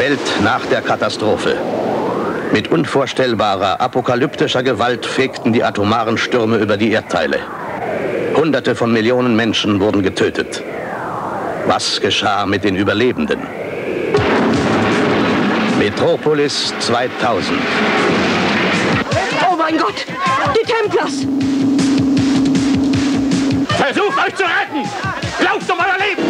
Welt nach der Katastrophe. Mit unvorstellbarer, apokalyptischer Gewalt fegten die atomaren Stürme über die Erdteile. Hunderte von Millionen Menschen wurden getötet. Was geschah mit den Überlebenden? Metropolis 2000. Oh mein Gott! Die Templars! Versucht euch zu retten! Lauft um euer Leben!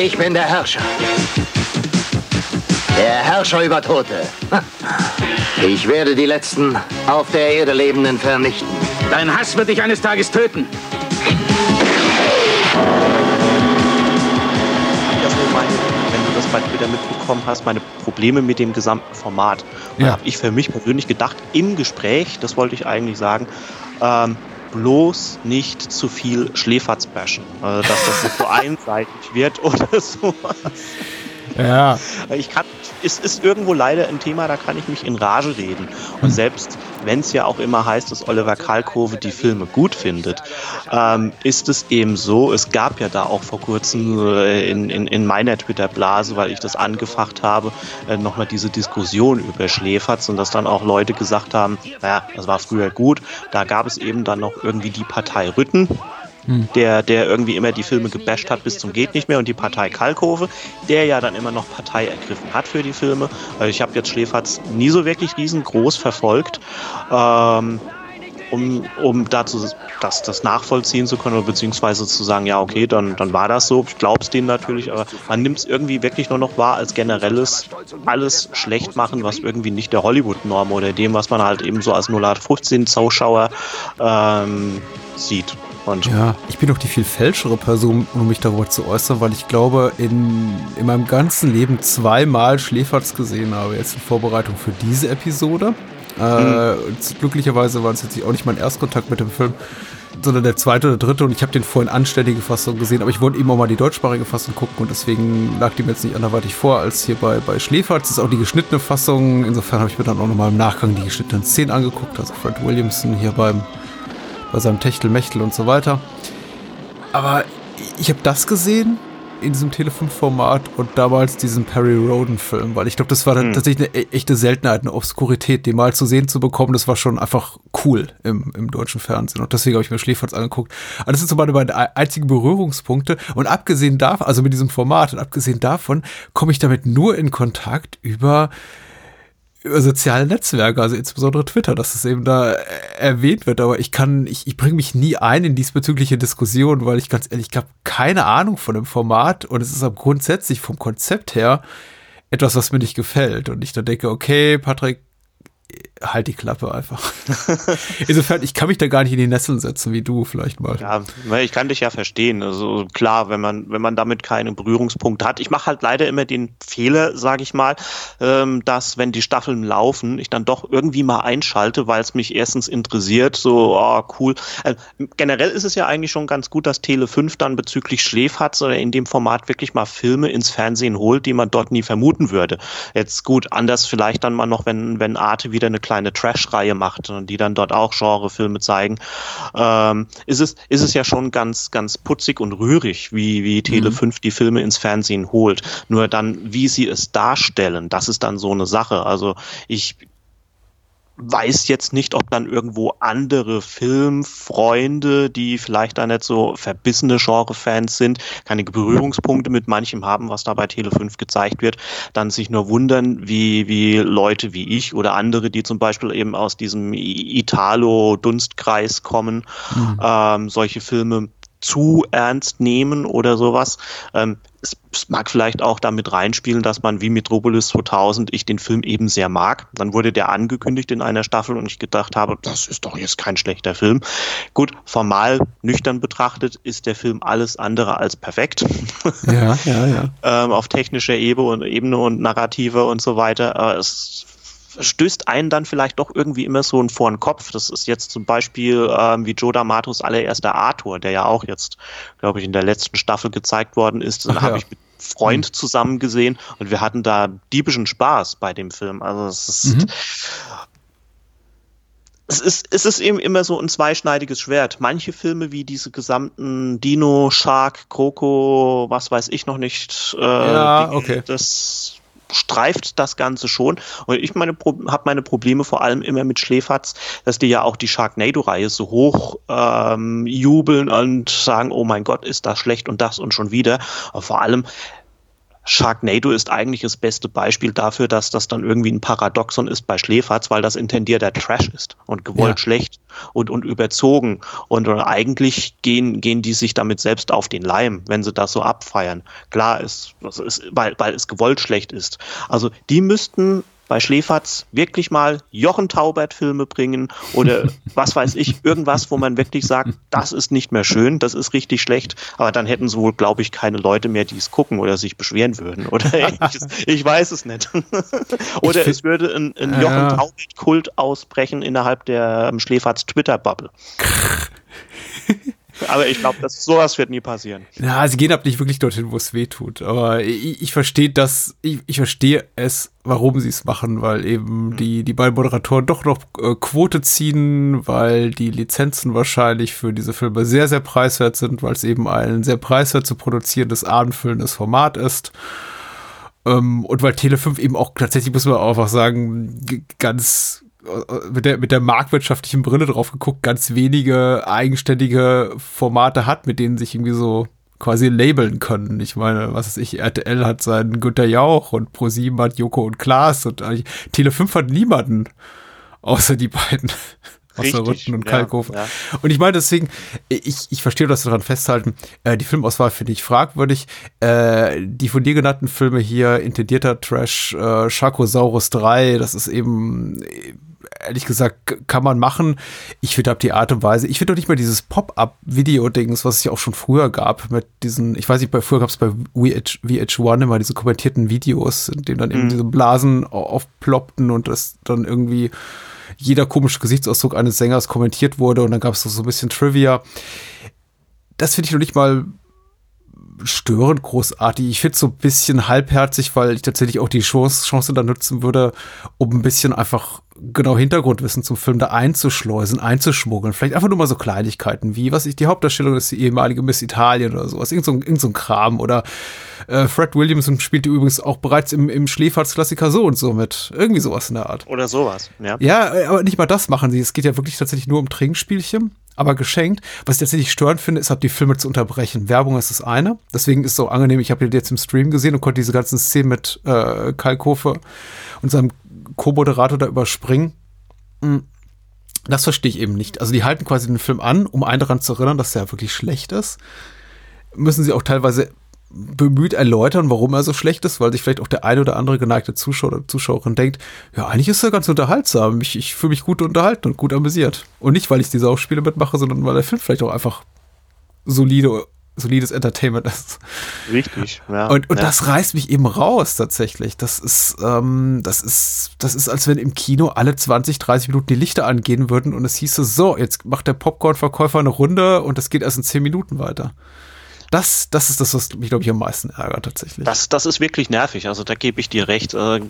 Ich bin der Herrscher. Der Herrscher über Tote. Ich werde die letzten auf der Erde Lebenden vernichten. Dein Hass wird dich eines Tages töten. das nur meine, wenn du das bei Twitter mitbekommen hast, meine Probleme mit dem gesamten Format. Da Ja. habe ich für mich persönlich gedacht, im Gespräch, das wollte ich eigentlich sagen, ähm, bloß nicht zu viel Schläferz bashen. Also, dass das nicht so einseitig wird oder sowas. Ja, Ich kann, es ist irgendwo leider ein Thema, da kann ich mich in Rage reden. Und selbst wenn es ja auch immer heißt, dass Oliver Kalkofe die Filme gut findet, ähm, ist es eben so, es gab ja da auch vor kurzem äh, in, in, in meiner Twitter-Blase, weil ich das angefacht habe, äh, nochmal diese Diskussion über Schläferz und dass dann auch Leute gesagt haben, naja, das war früher gut, da gab es eben dann noch irgendwie die Partei Rütten, der, der irgendwie immer die Filme gebasht hat bis zum geht nicht mehr und die Partei Kalkofe, der ja dann immer noch Partei ergriffen hat für die Filme. Also ich habe jetzt Schläferz nie so wirklich riesengroß verfolgt. Ähm, um, um dazu das, das nachvollziehen zu können, oder beziehungsweise zu sagen, ja, okay, dann, dann war das so. Ich glaube es denen natürlich, aber man nimmt es irgendwie wirklich nur noch wahr als generelles alles schlecht machen, was irgendwie nicht der Hollywood-Norm oder dem, was man halt eben so als 0815-Zuschauer ähm, sieht. Und ja. Ich bin doch die viel fälschere Person, um mich darüber zu äußern, weil ich glaube, in, in meinem ganzen Leben zweimal Schläferz gesehen habe, jetzt in Vorbereitung für diese Episode. Äh, und glücklicherweise war es jetzt auch nicht mein Erstkontakt mit dem Film, sondern der zweite oder dritte und ich habe den vorhin anständige Fassung gesehen, aber ich wollte eben auch mal die deutschsprachige Fassung gucken und deswegen lag die mir jetzt nicht anderweitig vor als hier bei, bei Schläferz. Das ist auch die geschnittene Fassung. Insofern habe ich mir dann auch nochmal im Nachgang die geschnittenen Szenen angeguckt, also Fred Williamson hier beim bei seinem Techtelmechtel und so weiter. Aber ich habe das gesehen in diesem Tele5-Format und damals diesen Perry Roden-Film, weil ich glaube, das war dann tatsächlich eine e- echte Seltenheit, eine Obskurität, die mal zu sehen zu bekommen, das war schon einfach cool im, im deutschen Fernsehen und deswegen habe ich mir Schläferz angeguckt. Aber das sind so meine beiden ei- einzigen Berührungspunkte und abgesehen davon, also mit diesem Format und abgesehen davon, komme ich damit nur in Kontakt über über soziale Netzwerke, also insbesondere Twitter, dass es eben da äh, erwähnt wird. Aber ich kann, ich, ich bringe mich nie ein in diesbezügliche Diskussion, weil ich ganz ehrlich, ich habe keine Ahnung von dem Format und es ist auch grundsätzlich vom Konzept her etwas, was mir nicht gefällt. Und ich dann denke, okay, Patrick, halt die Klappe einfach. Insofern, ich kann mich da gar nicht in die Nesseln setzen, wie du vielleicht mal. Ja, weil ich kann dich ja verstehen. Also klar, wenn man, wenn man damit keine Berührungspunkte hat. Ich mache halt leider immer den Fehler, sage ich mal, ähm, dass wenn die Staffeln laufen, ich dann doch irgendwie mal einschalte, weil es mich erstens interessiert, so, oh, cool. Äh, generell ist es ja eigentlich schon ganz gut, dass Tele 5 dann bezüglich Schläferz oder in dem Format wirklich mal Filme ins Fernsehen holt, die man dort nie vermuten würde. Jetzt gut, anders vielleicht dann mal noch, wenn, wenn Arte wieder eine kleine Trash-Reihe macht und die dann dort auch Genrefilme zeigen, ähm, ist es, ist es ja schon ganz, ganz putzig und rührig, wie, wie Tele 5 die Filme ins Fernsehen holt. Nur dann, wie sie es darstellen, das ist dann so eine Sache. Also ich weiß jetzt nicht, ob dann irgendwo andere Filmfreunde, die vielleicht da nicht so verbissene Genre-Fans sind, keine Berührungspunkte mit manchem haben, was da bei Tele 5 gezeigt wird, dann sich nur wundern, wie, wie Leute wie ich oder andere, die zum Beispiel eben aus diesem Italo-Dunstkreis kommen, ähm, solche Filme zu ernst nehmen oder sowas. Ähm, es, es mag vielleicht auch damit reinspielen, dass man wie Metropolis 2000 ich den Film eben sehr mag. Dann wurde der angekündigt in einer Staffel und ich gedacht habe, das ist doch jetzt kein schlechter Film. Gut, formal nüchtern betrachtet ist der Film alles andere als perfekt. Ja, ja, ja. ähm, auf technischer Ebene und, Ebene und Narrative und so weiter. Äh, es stößt einen dann vielleicht doch irgendwie immer so vor den Kopf. Das ist jetzt zum Beispiel ähm, wie Joe D'Amatos allererster Arthur, der ja auch jetzt, glaube ich, in der letzten Staffel gezeigt worden ist. Dann habe ich mit Freund mhm. zusammen gesehen und wir hatten da diebischen Spaß bei dem Film. Also es ist, mhm. es ist, es ist eben immer so ein zweischneidiges Schwert. Manche Filme wie diese gesamten Dino, Shark, Kroko, was weiß ich noch nicht, äh, ja, okay. das streift das Ganze schon. Und ich meine, habe meine Probleme vor allem immer mit Schläferz, dass die ja auch die Sharknado-Reihe so hoch ähm, jubeln und sagen, oh mein Gott, ist das schlecht und das und schon wieder. Aber vor allem Sharknado ist eigentlich das beste Beispiel dafür, dass das dann irgendwie ein Paradoxon ist bei Schläferz, weil das intendierter Trash ist und gewollt ja. schlecht und, und überzogen. Und, und, eigentlich gehen, gehen die sich damit selbst auf den Leim, wenn sie das so abfeiern. Klar ist, ist weil, weil es gewollt schlecht ist. Also die müssten bei Schläferz wirklich mal Jochen Taubert-Filme bringen oder was weiß ich, irgendwas, wo man wirklich sagt, das ist nicht mehr schön, das ist richtig schlecht, aber dann hätten sie wohl, glaube ich, keine Leute mehr, die es gucken oder sich beschweren würden. Oder ich, ich weiß es nicht. oder es würde ein, ein Jochen Taubert-Kult ausbrechen innerhalb der um, Schläferz Twitter-Bubble. Aber ich glaube, sowas wird nie passieren. Ja, sie gehen ab nicht wirklich dorthin, wo es weh tut. Aber ich, ich verstehe das, ich, ich verstehe es, warum sie es machen, weil eben mhm. die, die beiden Moderatoren doch noch äh, Quote ziehen, weil die Lizenzen wahrscheinlich für diese Filme sehr, sehr preiswert sind, weil es eben ein sehr preiswert zu produzierendes, abendfüllendes Format ist. Ähm, und weil Tele 5 eben auch tatsächlich, muss man auch einfach sagen, ganz mit der, mit der marktwirtschaftlichen Brille drauf geguckt, ganz wenige eigenständige Formate hat, mit denen sich irgendwie so quasi labeln können. Ich meine, was weiß ich, RTL hat seinen Günter Jauch und ProSieben hat Joko und Klaas und Tele5 hat niemanden außer die beiden. Außer Rütten und Kalkofe. Ja, ja. Und ich meine deswegen, ich, ich verstehe, dass wir daran festhalten, äh, die Filmauswahl finde ich fragwürdig. Äh, die von dir genannten Filme hier, intendierter Trash, äh, Sharkosaurus 3, das ist eben ehrlich gesagt, kann man machen. Ich finde ab die Art und Weise, ich finde doch nicht mal dieses Pop-Up-Video-Dings, was es ja auch schon früher gab, mit diesen, ich weiß nicht, bei, früher gab es bei VH, VH1 immer diese kommentierten Videos, in denen dann eben mhm. diese Blasen aufploppten und das dann irgendwie jeder komische Gesichtsausdruck eines Sängers kommentiert wurde und dann gab es so, ein bisschen Trivia. Das finde ich noch nicht mal störend großartig. Ich finde es so ein bisschen halbherzig, weil ich tatsächlich auch die Chance, Chance da nutzen würde, um ein bisschen einfach genau Hintergrundwissen zum Film da einzuschleusen, einzuschmuggeln. Vielleicht einfach nur mal so Kleinigkeiten wie, was ich, die Hauptdarstellung ist die ehemalige Miss Italien oder sowas. Irgend so, irgend so ein Kram. Oder äh, Fred Williamson spielte übrigens auch bereits im, im Schläferz-Klassiker so und so mit. Irgendwie sowas in der Art. Oder sowas, ja. Ja, aber nicht mal das machen sie. Es geht ja wirklich tatsächlich nur um Trinkspielchen aber geschenkt. Was ich tatsächlich störend finde, ist, die Filme zu unterbrechen. Werbung ist das eine. Deswegen ist es so angenehm. Ich habe den jetzt im Stream gesehen und konnte diese ganzen Szenen mit äh, Kalkofe und seinem Co-Moderator da überspringen. Hm. Das verstehe ich eben nicht. Also die halten quasi den Film an, um einen daran zu erinnern, dass der wirklich schlecht ist. Müssen sie auch teilweise bemüht erläutern, warum er so schlecht ist, weil sich vielleicht auch der eine oder andere geneigte Zuschauer oder Zuschauerin denkt, ja, eigentlich ist er ganz unterhaltsam. Ich, ich fühle mich gut unterhalten und gut amüsiert. Und nicht, weil ich diese Aufspiele mitmache, sondern weil der Film vielleicht auch einfach solide, solides Entertainment ist. Richtig, ja. Und, und ja. das reißt mich eben raus tatsächlich. Das ist, ähm, das ist, das ist, als wenn im Kino alle 20, 30 Minuten die Lichter angehen würden und es hieße, so, jetzt macht der Popcorn-Verkäufer eine Runde und das geht erst in 10 Minuten weiter. Das, das ist das, was mich, glaube ich, am meisten ärgert tatsächlich. Das, das ist wirklich nervig, also da gebe ich dir recht. Äh,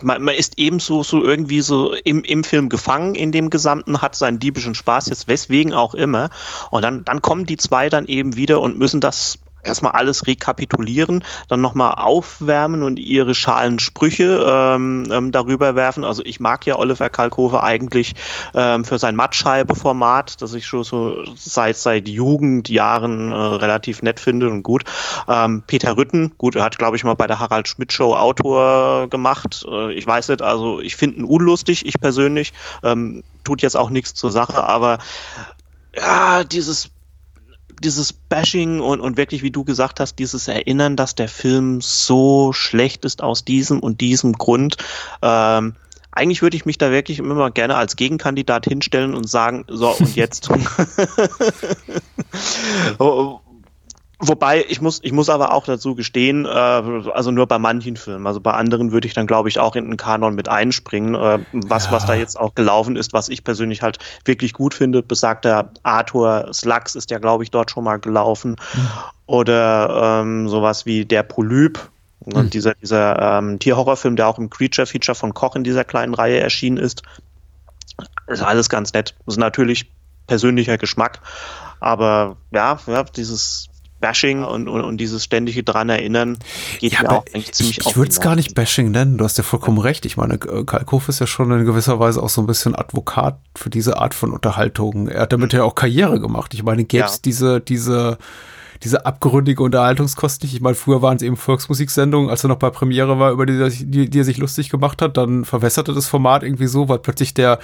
man, man ist ebenso so irgendwie so im, im Film gefangen in dem Gesamten, hat seinen diebischen Spaß jetzt, weswegen auch immer. Und dann, dann kommen die zwei dann eben wieder und müssen das erstmal alles rekapitulieren, dann nochmal aufwärmen und ihre schalen Sprüche ähm, ähm, darüber werfen. Also ich mag ja Oliver Kalkofe eigentlich ähm, für sein Mattscheibe-Format, das ich schon so seit seit Jugendjahren äh, relativ nett finde und gut. Ähm, Peter Rütten, gut, er hat glaube ich mal bei der Harald Schmidt Show Autor gemacht. Äh, ich weiß nicht, also ich finde ihn unlustig, ich persönlich. Ähm, tut jetzt auch nichts zur Sache, aber ja, dieses dieses Bashing und, und wirklich, wie du gesagt hast, dieses Erinnern, dass der Film so schlecht ist aus diesem und diesem Grund. Ähm, eigentlich würde ich mich da wirklich immer gerne als Gegenkandidat hinstellen und sagen, so und jetzt. Wobei, ich muss, ich muss aber auch dazu gestehen, äh, also nur bei manchen Filmen, also bei anderen würde ich dann, glaube ich, auch in den Kanon mit einspringen. Äh, was, ja. was da jetzt auch gelaufen ist, was ich persönlich halt wirklich gut finde, besagter Arthur Slugs ist ja, glaube ich, dort schon mal gelaufen. Mhm. Oder ähm, sowas wie Der Polyp, mhm. dieser, dieser ähm, Tierhorrorfilm, der auch im Creature-Feature von Koch in dieser kleinen Reihe erschienen ist. Ist alles ganz nett. Das ist natürlich persönlicher Geschmack. Aber ja, ja dieses Bashing und, und, und dieses ständige dran erinnern geht ja, mir auch eigentlich ziemlich Ich, ich würde es gar nicht Bashing nennen, du hast ja vollkommen recht. Ich meine, äh, Kalkow ist ja schon in gewisser Weise auch so ein bisschen Advokat für diese Art von Unterhaltung. Er hat damit mhm. ja auch Karriere gemacht. Ich meine, gäbe es ja. diese, diese, diese abgründige Unterhaltungskost nicht. Ich meine, früher waren es eben Volksmusiksendungen, als er noch bei Premiere war, über die, die, die er sich lustig gemacht hat, dann verwässerte das Format irgendwie so, weil plötzlich der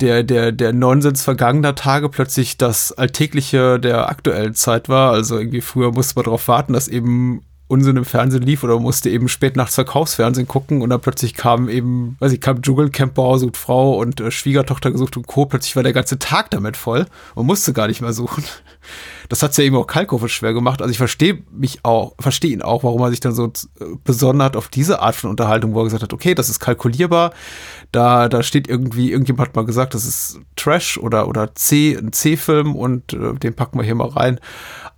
der, der, der Nonsens vergangener Tage plötzlich das Alltägliche der aktuellen Zeit war. Also irgendwie früher musste man darauf warten, dass eben Unsinn im Fernsehen lief oder musste eben spät nachts Verkaufsfernsehen gucken und dann plötzlich kam eben, weiß ich, kam Dschungelcamp sucht Frau und äh, Schwiegertochter gesucht und Co. Plötzlich war der ganze Tag damit voll und musste gar nicht mehr suchen. Das hat's ja eben auch Kalkofe schwer gemacht. Also ich verstehe mich auch, verstehe ihn auch, warum er sich dann so äh, besonnen hat auf diese Art von Unterhaltung, wo er gesagt hat, okay, das ist kalkulierbar. Da, da steht irgendwie, irgendjemand hat mal gesagt, das ist Trash oder, oder C, ein C-Film und äh, den packen wir hier mal rein.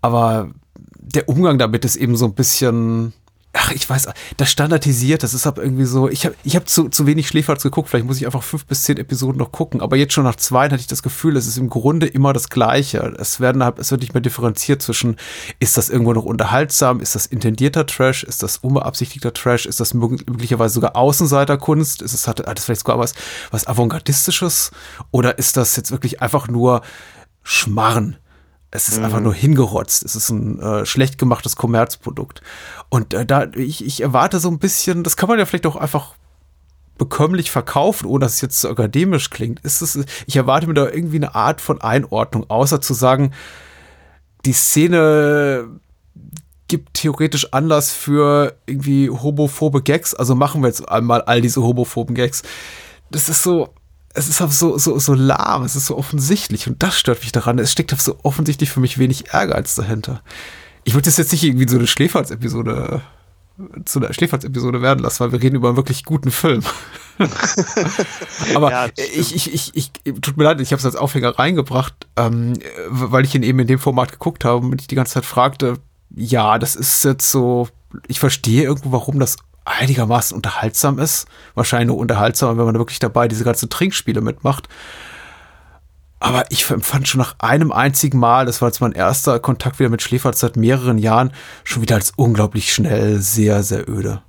Aber der Umgang damit ist eben so ein bisschen, ach, ich weiß, das standardisiert, das ist aber irgendwie so, ich habe ich hab zu, zu wenig Schläferz geguckt, vielleicht muss ich einfach fünf bis zehn Episoden noch gucken, aber jetzt schon nach zwei hatte ich das Gefühl, es ist im Grunde immer das Gleiche. Es werden halt, es wird nicht mehr differenziert zwischen, ist das irgendwo noch unterhaltsam, ist das intendierter Trash, ist das unbeabsichtigter Trash, ist das möglicherweise sogar Außenseiterkunst, ist es, hat, hat es vielleicht sogar was, was Avantgardistisches oder ist das jetzt wirklich einfach nur Schmarren? Es ist mhm. einfach nur hingerotzt. Es ist ein äh, schlecht gemachtes Kommerzprodukt. Und äh, da, ich, ich erwarte so ein bisschen, das kann man ja vielleicht auch einfach bekömmlich verkaufen, ohne dass es jetzt so akademisch klingt. Ist es, ich erwarte mir da irgendwie eine Art von Einordnung, außer zu sagen, die Szene gibt theoretisch Anlass für irgendwie homophobe Gags, also machen wir jetzt einmal all diese homophoben Gags. Das ist so, es ist so, so, so lahm, es ist so offensichtlich und das stört mich daran. Es steckt so offensichtlich für mich wenig Ehrgeiz dahinter. Ich würde das jetzt nicht irgendwie so eine Schläferz-Episode zu einer Schläferz-Episode werden lassen, weil wir reden über einen wirklich guten Film. Aber ja, ich, ich, ich, ich, tut mir leid, ich habe es als Aufhänger reingebracht, ähm, weil ich ihn eben in dem Format geguckt habe und ich die ganze Zeit fragte, ja, das ist jetzt so, ich verstehe irgendwo, warum das einigermaßen unterhaltsam ist. Wahrscheinlich nur unterhaltsamer, wenn man wirklich dabei diese ganzen Trinkspiele mitmacht. Aber ich empfand schon nach einem einzigen Mal, das war jetzt mein erster Kontakt wieder mit Schläferz seit mehreren Jahren, schon wieder als unglaublich schnell, sehr, sehr öde.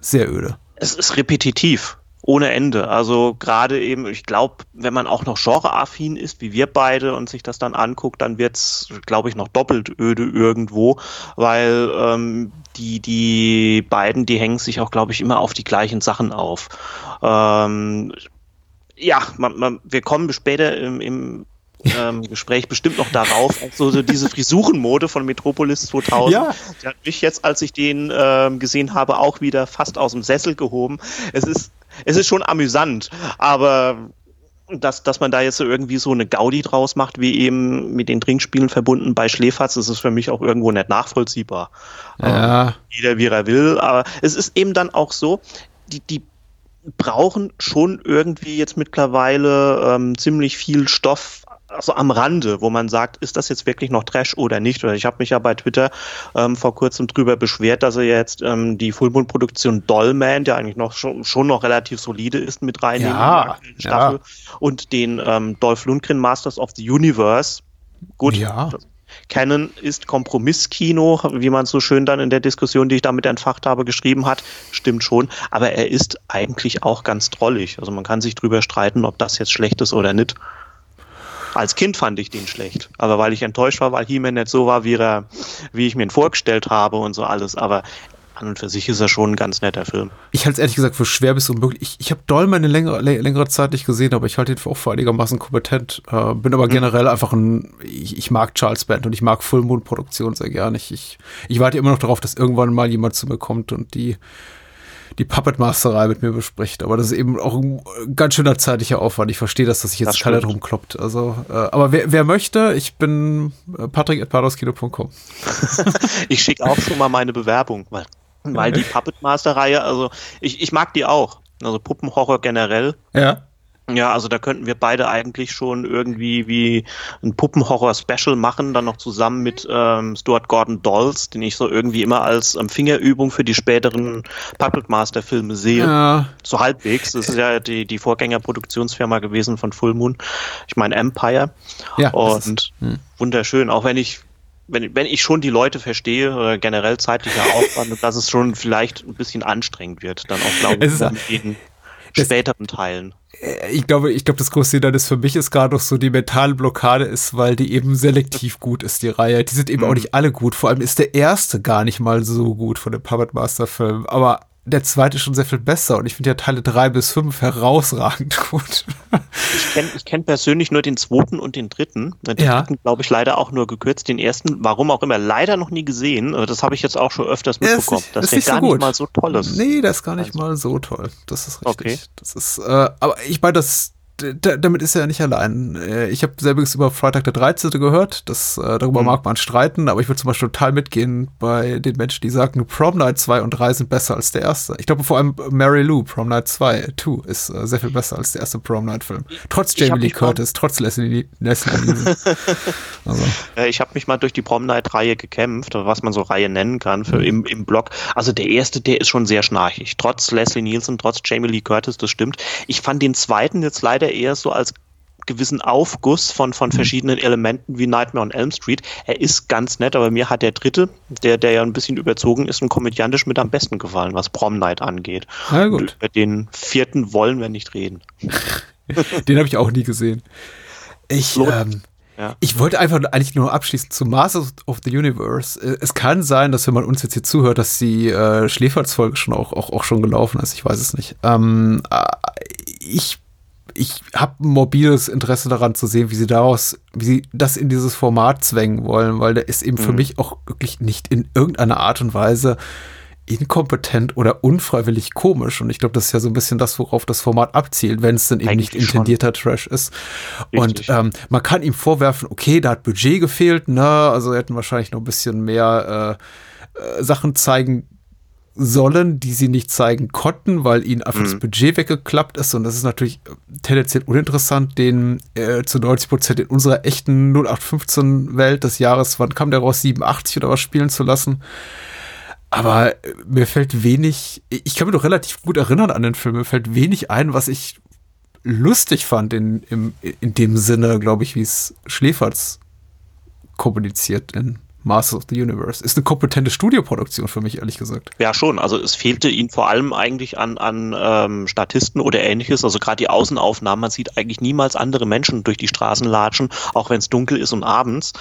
Sehr öde. Es ist repetitiv ohne Ende. Also gerade eben, ich glaube, wenn man auch noch genreaffin ist, wie wir beide, und sich das dann anguckt, dann wird's, glaube ich, noch doppelt öde irgendwo, weil ähm, die, die beiden, die hängen sich auch, glaube ich, immer auf die gleichen Sachen auf. Ähm, ja, man, man, wir kommen später im, im ähm, Gespräch bestimmt noch darauf. So, so diese Frisurenmode von Metropolis 2000. Ja. Die hat mich jetzt, als ich den ähm, gesehen habe, auch wieder fast aus dem Sessel gehoben. Es ist es ist schon amüsant, aber dass, dass man da jetzt irgendwie so eine Gaudi draus macht, wie eben mit den Trinkspielen verbunden bei Schläferz, ist für mich auch irgendwo nicht nachvollziehbar. Ja. Ähm, jeder wie er will, aber es ist eben dann auch so, die, die brauchen schon irgendwie jetzt mittlerweile ähm, ziemlich viel Stoff also am Rande, wo man sagt, ist das jetzt wirklich noch Trash oder nicht? Oder ich habe mich ja bei Twitter ähm, vor kurzem drüber beschwert, dass er jetzt ähm, die Fullmoon-Produktion Dollman, der eigentlich noch schon, schon noch relativ solide ist, mit reinnehmen ja, in Staffel ja. und den ähm, Dolph Lundgren Masters of the Universe. Gut, ja. Canon ist Kompromisskino, wie man so schön dann in der Diskussion, die ich damit entfacht habe, geschrieben hat. Stimmt schon. Aber er ist eigentlich auch ganz drollig. Also man kann sich drüber streiten, ob das jetzt schlecht ist oder nicht. Als Kind fand ich den schlecht. Aber weil ich enttäuscht war, weil He-Man nicht so war, wie, er, wie ich mir ihn vorgestellt habe und so alles. Aber an und für sich ist er schon ein ganz netter Film. Ich halte es ehrlich gesagt für schwer bis unmöglich. Ich, ich habe Dolman eine längere, längere Zeit nicht gesehen, aber ich halte ihn auch für einigermaßen kompetent. Äh, bin aber mhm. generell einfach ein, ich, ich, mag Charles Band und ich mag Full Moon Produktion sehr gerne. Ich, ich, ich warte immer noch darauf, dass irgendwann mal jemand zu mir kommt und die die Puppet Masterei mit mir bespricht. Aber das ist eben auch ein ganz schöner zeitlicher Aufwand. Ich verstehe das, dass sich jetzt keiner drum kloppt. Also, äh, aber wer, wer möchte, ich bin äh, patrick.padoskino.com. ich schicke auch schon mal meine Bewerbung, weil, weil die Puppet Master-Reihe, also ich, ich mag die auch. Also Puppenhorror generell. Ja. Ja, also da könnten wir beide eigentlich schon irgendwie wie ein Puppenhorror-Special machen, dann noch zusammen mit ähm, Stuart Gordon Dolls, den ich so irgendwie immer als ähm, Fingerübung für die späteren Puppet Master-Filme sehe. Ja. So halbwegs. Das ist ja die, die Vorgängerproduktionsfirma gewesen von Full Moon. Ich meine Empire. Ja, Und hm. wunderschön, auch wenn ich wenn, wenn ich schon die Leute verstehe, oder generell zeitlicher Aufwand, dass es schon vielleicht ein bisschen anstrengend wird, dann auch, glaube ich, mit den späteren Teilen. Äh, ich glaube, ich glaube, das große Hindernis für mich ist gerade noch so die mentale Blockade ist, weil die eben selektiv gut ist, die Reihe. Die sind eben mhm. auch nicht alle gut. Vor allem ist der erste gar nicht mal so gut von den Puppet Master Filmen. Aber der zweite ist schon sehr viel besser und ich finde ja Teile drei bis fünf herausragend gut. Ich kenne ich kenn persönlich nur den zweiten und den dritten. Den ja. dritten, glaube ich, leider auch nur gekürzt. Den ersten, warum auch immer, leider noch nie gesehen. Also das habe ich jetzt auch schon öfters mitbekommen. Ja, das ist, ist gar so nicht mal so toll ist. Nee, das ist gar nicht also. mal so toll. Das ist richtig. Okay. Das ist, äh, aber ich meine, das damit ist er ja nicht allein. Äh, ich habe selber über Freitag der 13. gehört, das, äh, darüber mhm. mag man streiten, aber ich würde zum Beispiel total mitgehen bei den Menschen, die sagen, Prom Night 2 und 3 sind besser als der erste. Ich glaube vor allem Mary Lou, Prom Night 2, 2 ist äh, sehr viel besser als der erste Prom Night Film. Trotz Jamie Lee Curtis, trotz Leslie, Leslie Nielsen. also. Ich habe mich mal durch die Prom Night Reihe gekämpft, was man so Reihe nennen kann, für mhm. im, im Blog. Also der erste, der ist schon sehr schnarchig. Trotz Leslie Nielsen, trotz Jamie Lee Curtis, das stimmt. Ich fand den zweiten jetzt leider er eher so als gewissen Aufguss von, von verschiedenen Elementen wie Nightmare on Elm Street. Er ist ganz nett, aber mir hat der dritte, der, der ja ein bisschen überzogen ist und komödiantisch mit am besten gefallen, was Prom Night angeht. Na gut. über den vierten wollen wir nicht reden. den habe ich auch nie gesehen. Ich, ähm, ja. Ich wollte einfach eigentlich nur abschließen zu Masters of the Universe. Äh, es kann sein, dass wenn man uns jetzt hier zuhört, dass die äh, Schläferz-Folge schon auch, auch, auch schon gelaufen ist. Ich weiß es nicht. Ähm, äh, ich ich habe ein mobiles Interesse daran zu sehen, wie sie daraus, wie sie das in dieses Format zwängen wollen, weil der ist eben mhm. für mich auch wirklich nicht in irgendeiner Art und Weise inkompetent oder unfreiwillig komisch. Und ich glaube, das ist ja so ein bisschen das, worauf das Format abzielt, wenn es dann eben Eigentlich nicht intendierter schon. Trash ist. Richtig. Und ähm, man kann ihm vorwerfen, okay, da hat Budget gefehlt, ne? Also hätten wahrscheinlich noch ein bisschen mehr äh, äh, Sachen zeigen sollen, die sie nicht zeigen konnten, weil ihnen einfach mhm. das Budget weggeklappt ist. Und das ist natürlich tendenziell uninteressant, den äh, zu 90 Prozent in unserer echten 0815-Welt des Jahres, wann kam der raus, 87 oder was spielen zu lassen. Aber äh, mir fällt wenig, ich kann mich doch relativ gut erinnern an den Film, mir fällt wenig ein, was ich lustig fand in, im, in dem Sinne, glaube ich, wie es Schläferz kommuniziert in Masters of the Universe. Ist eine kompetente Studioproduktion für mich, ehrlich gesagt. Ja, schon. Also es fehlte ihnen vor allem eigentlich an, an ähm, Statisten oder ähnliches. Also gerade die Außenaufnahmen, man sieht eigentlich niemals andere Menschen durch die Straßen latschen, auch wenn es dunkel ist und abends.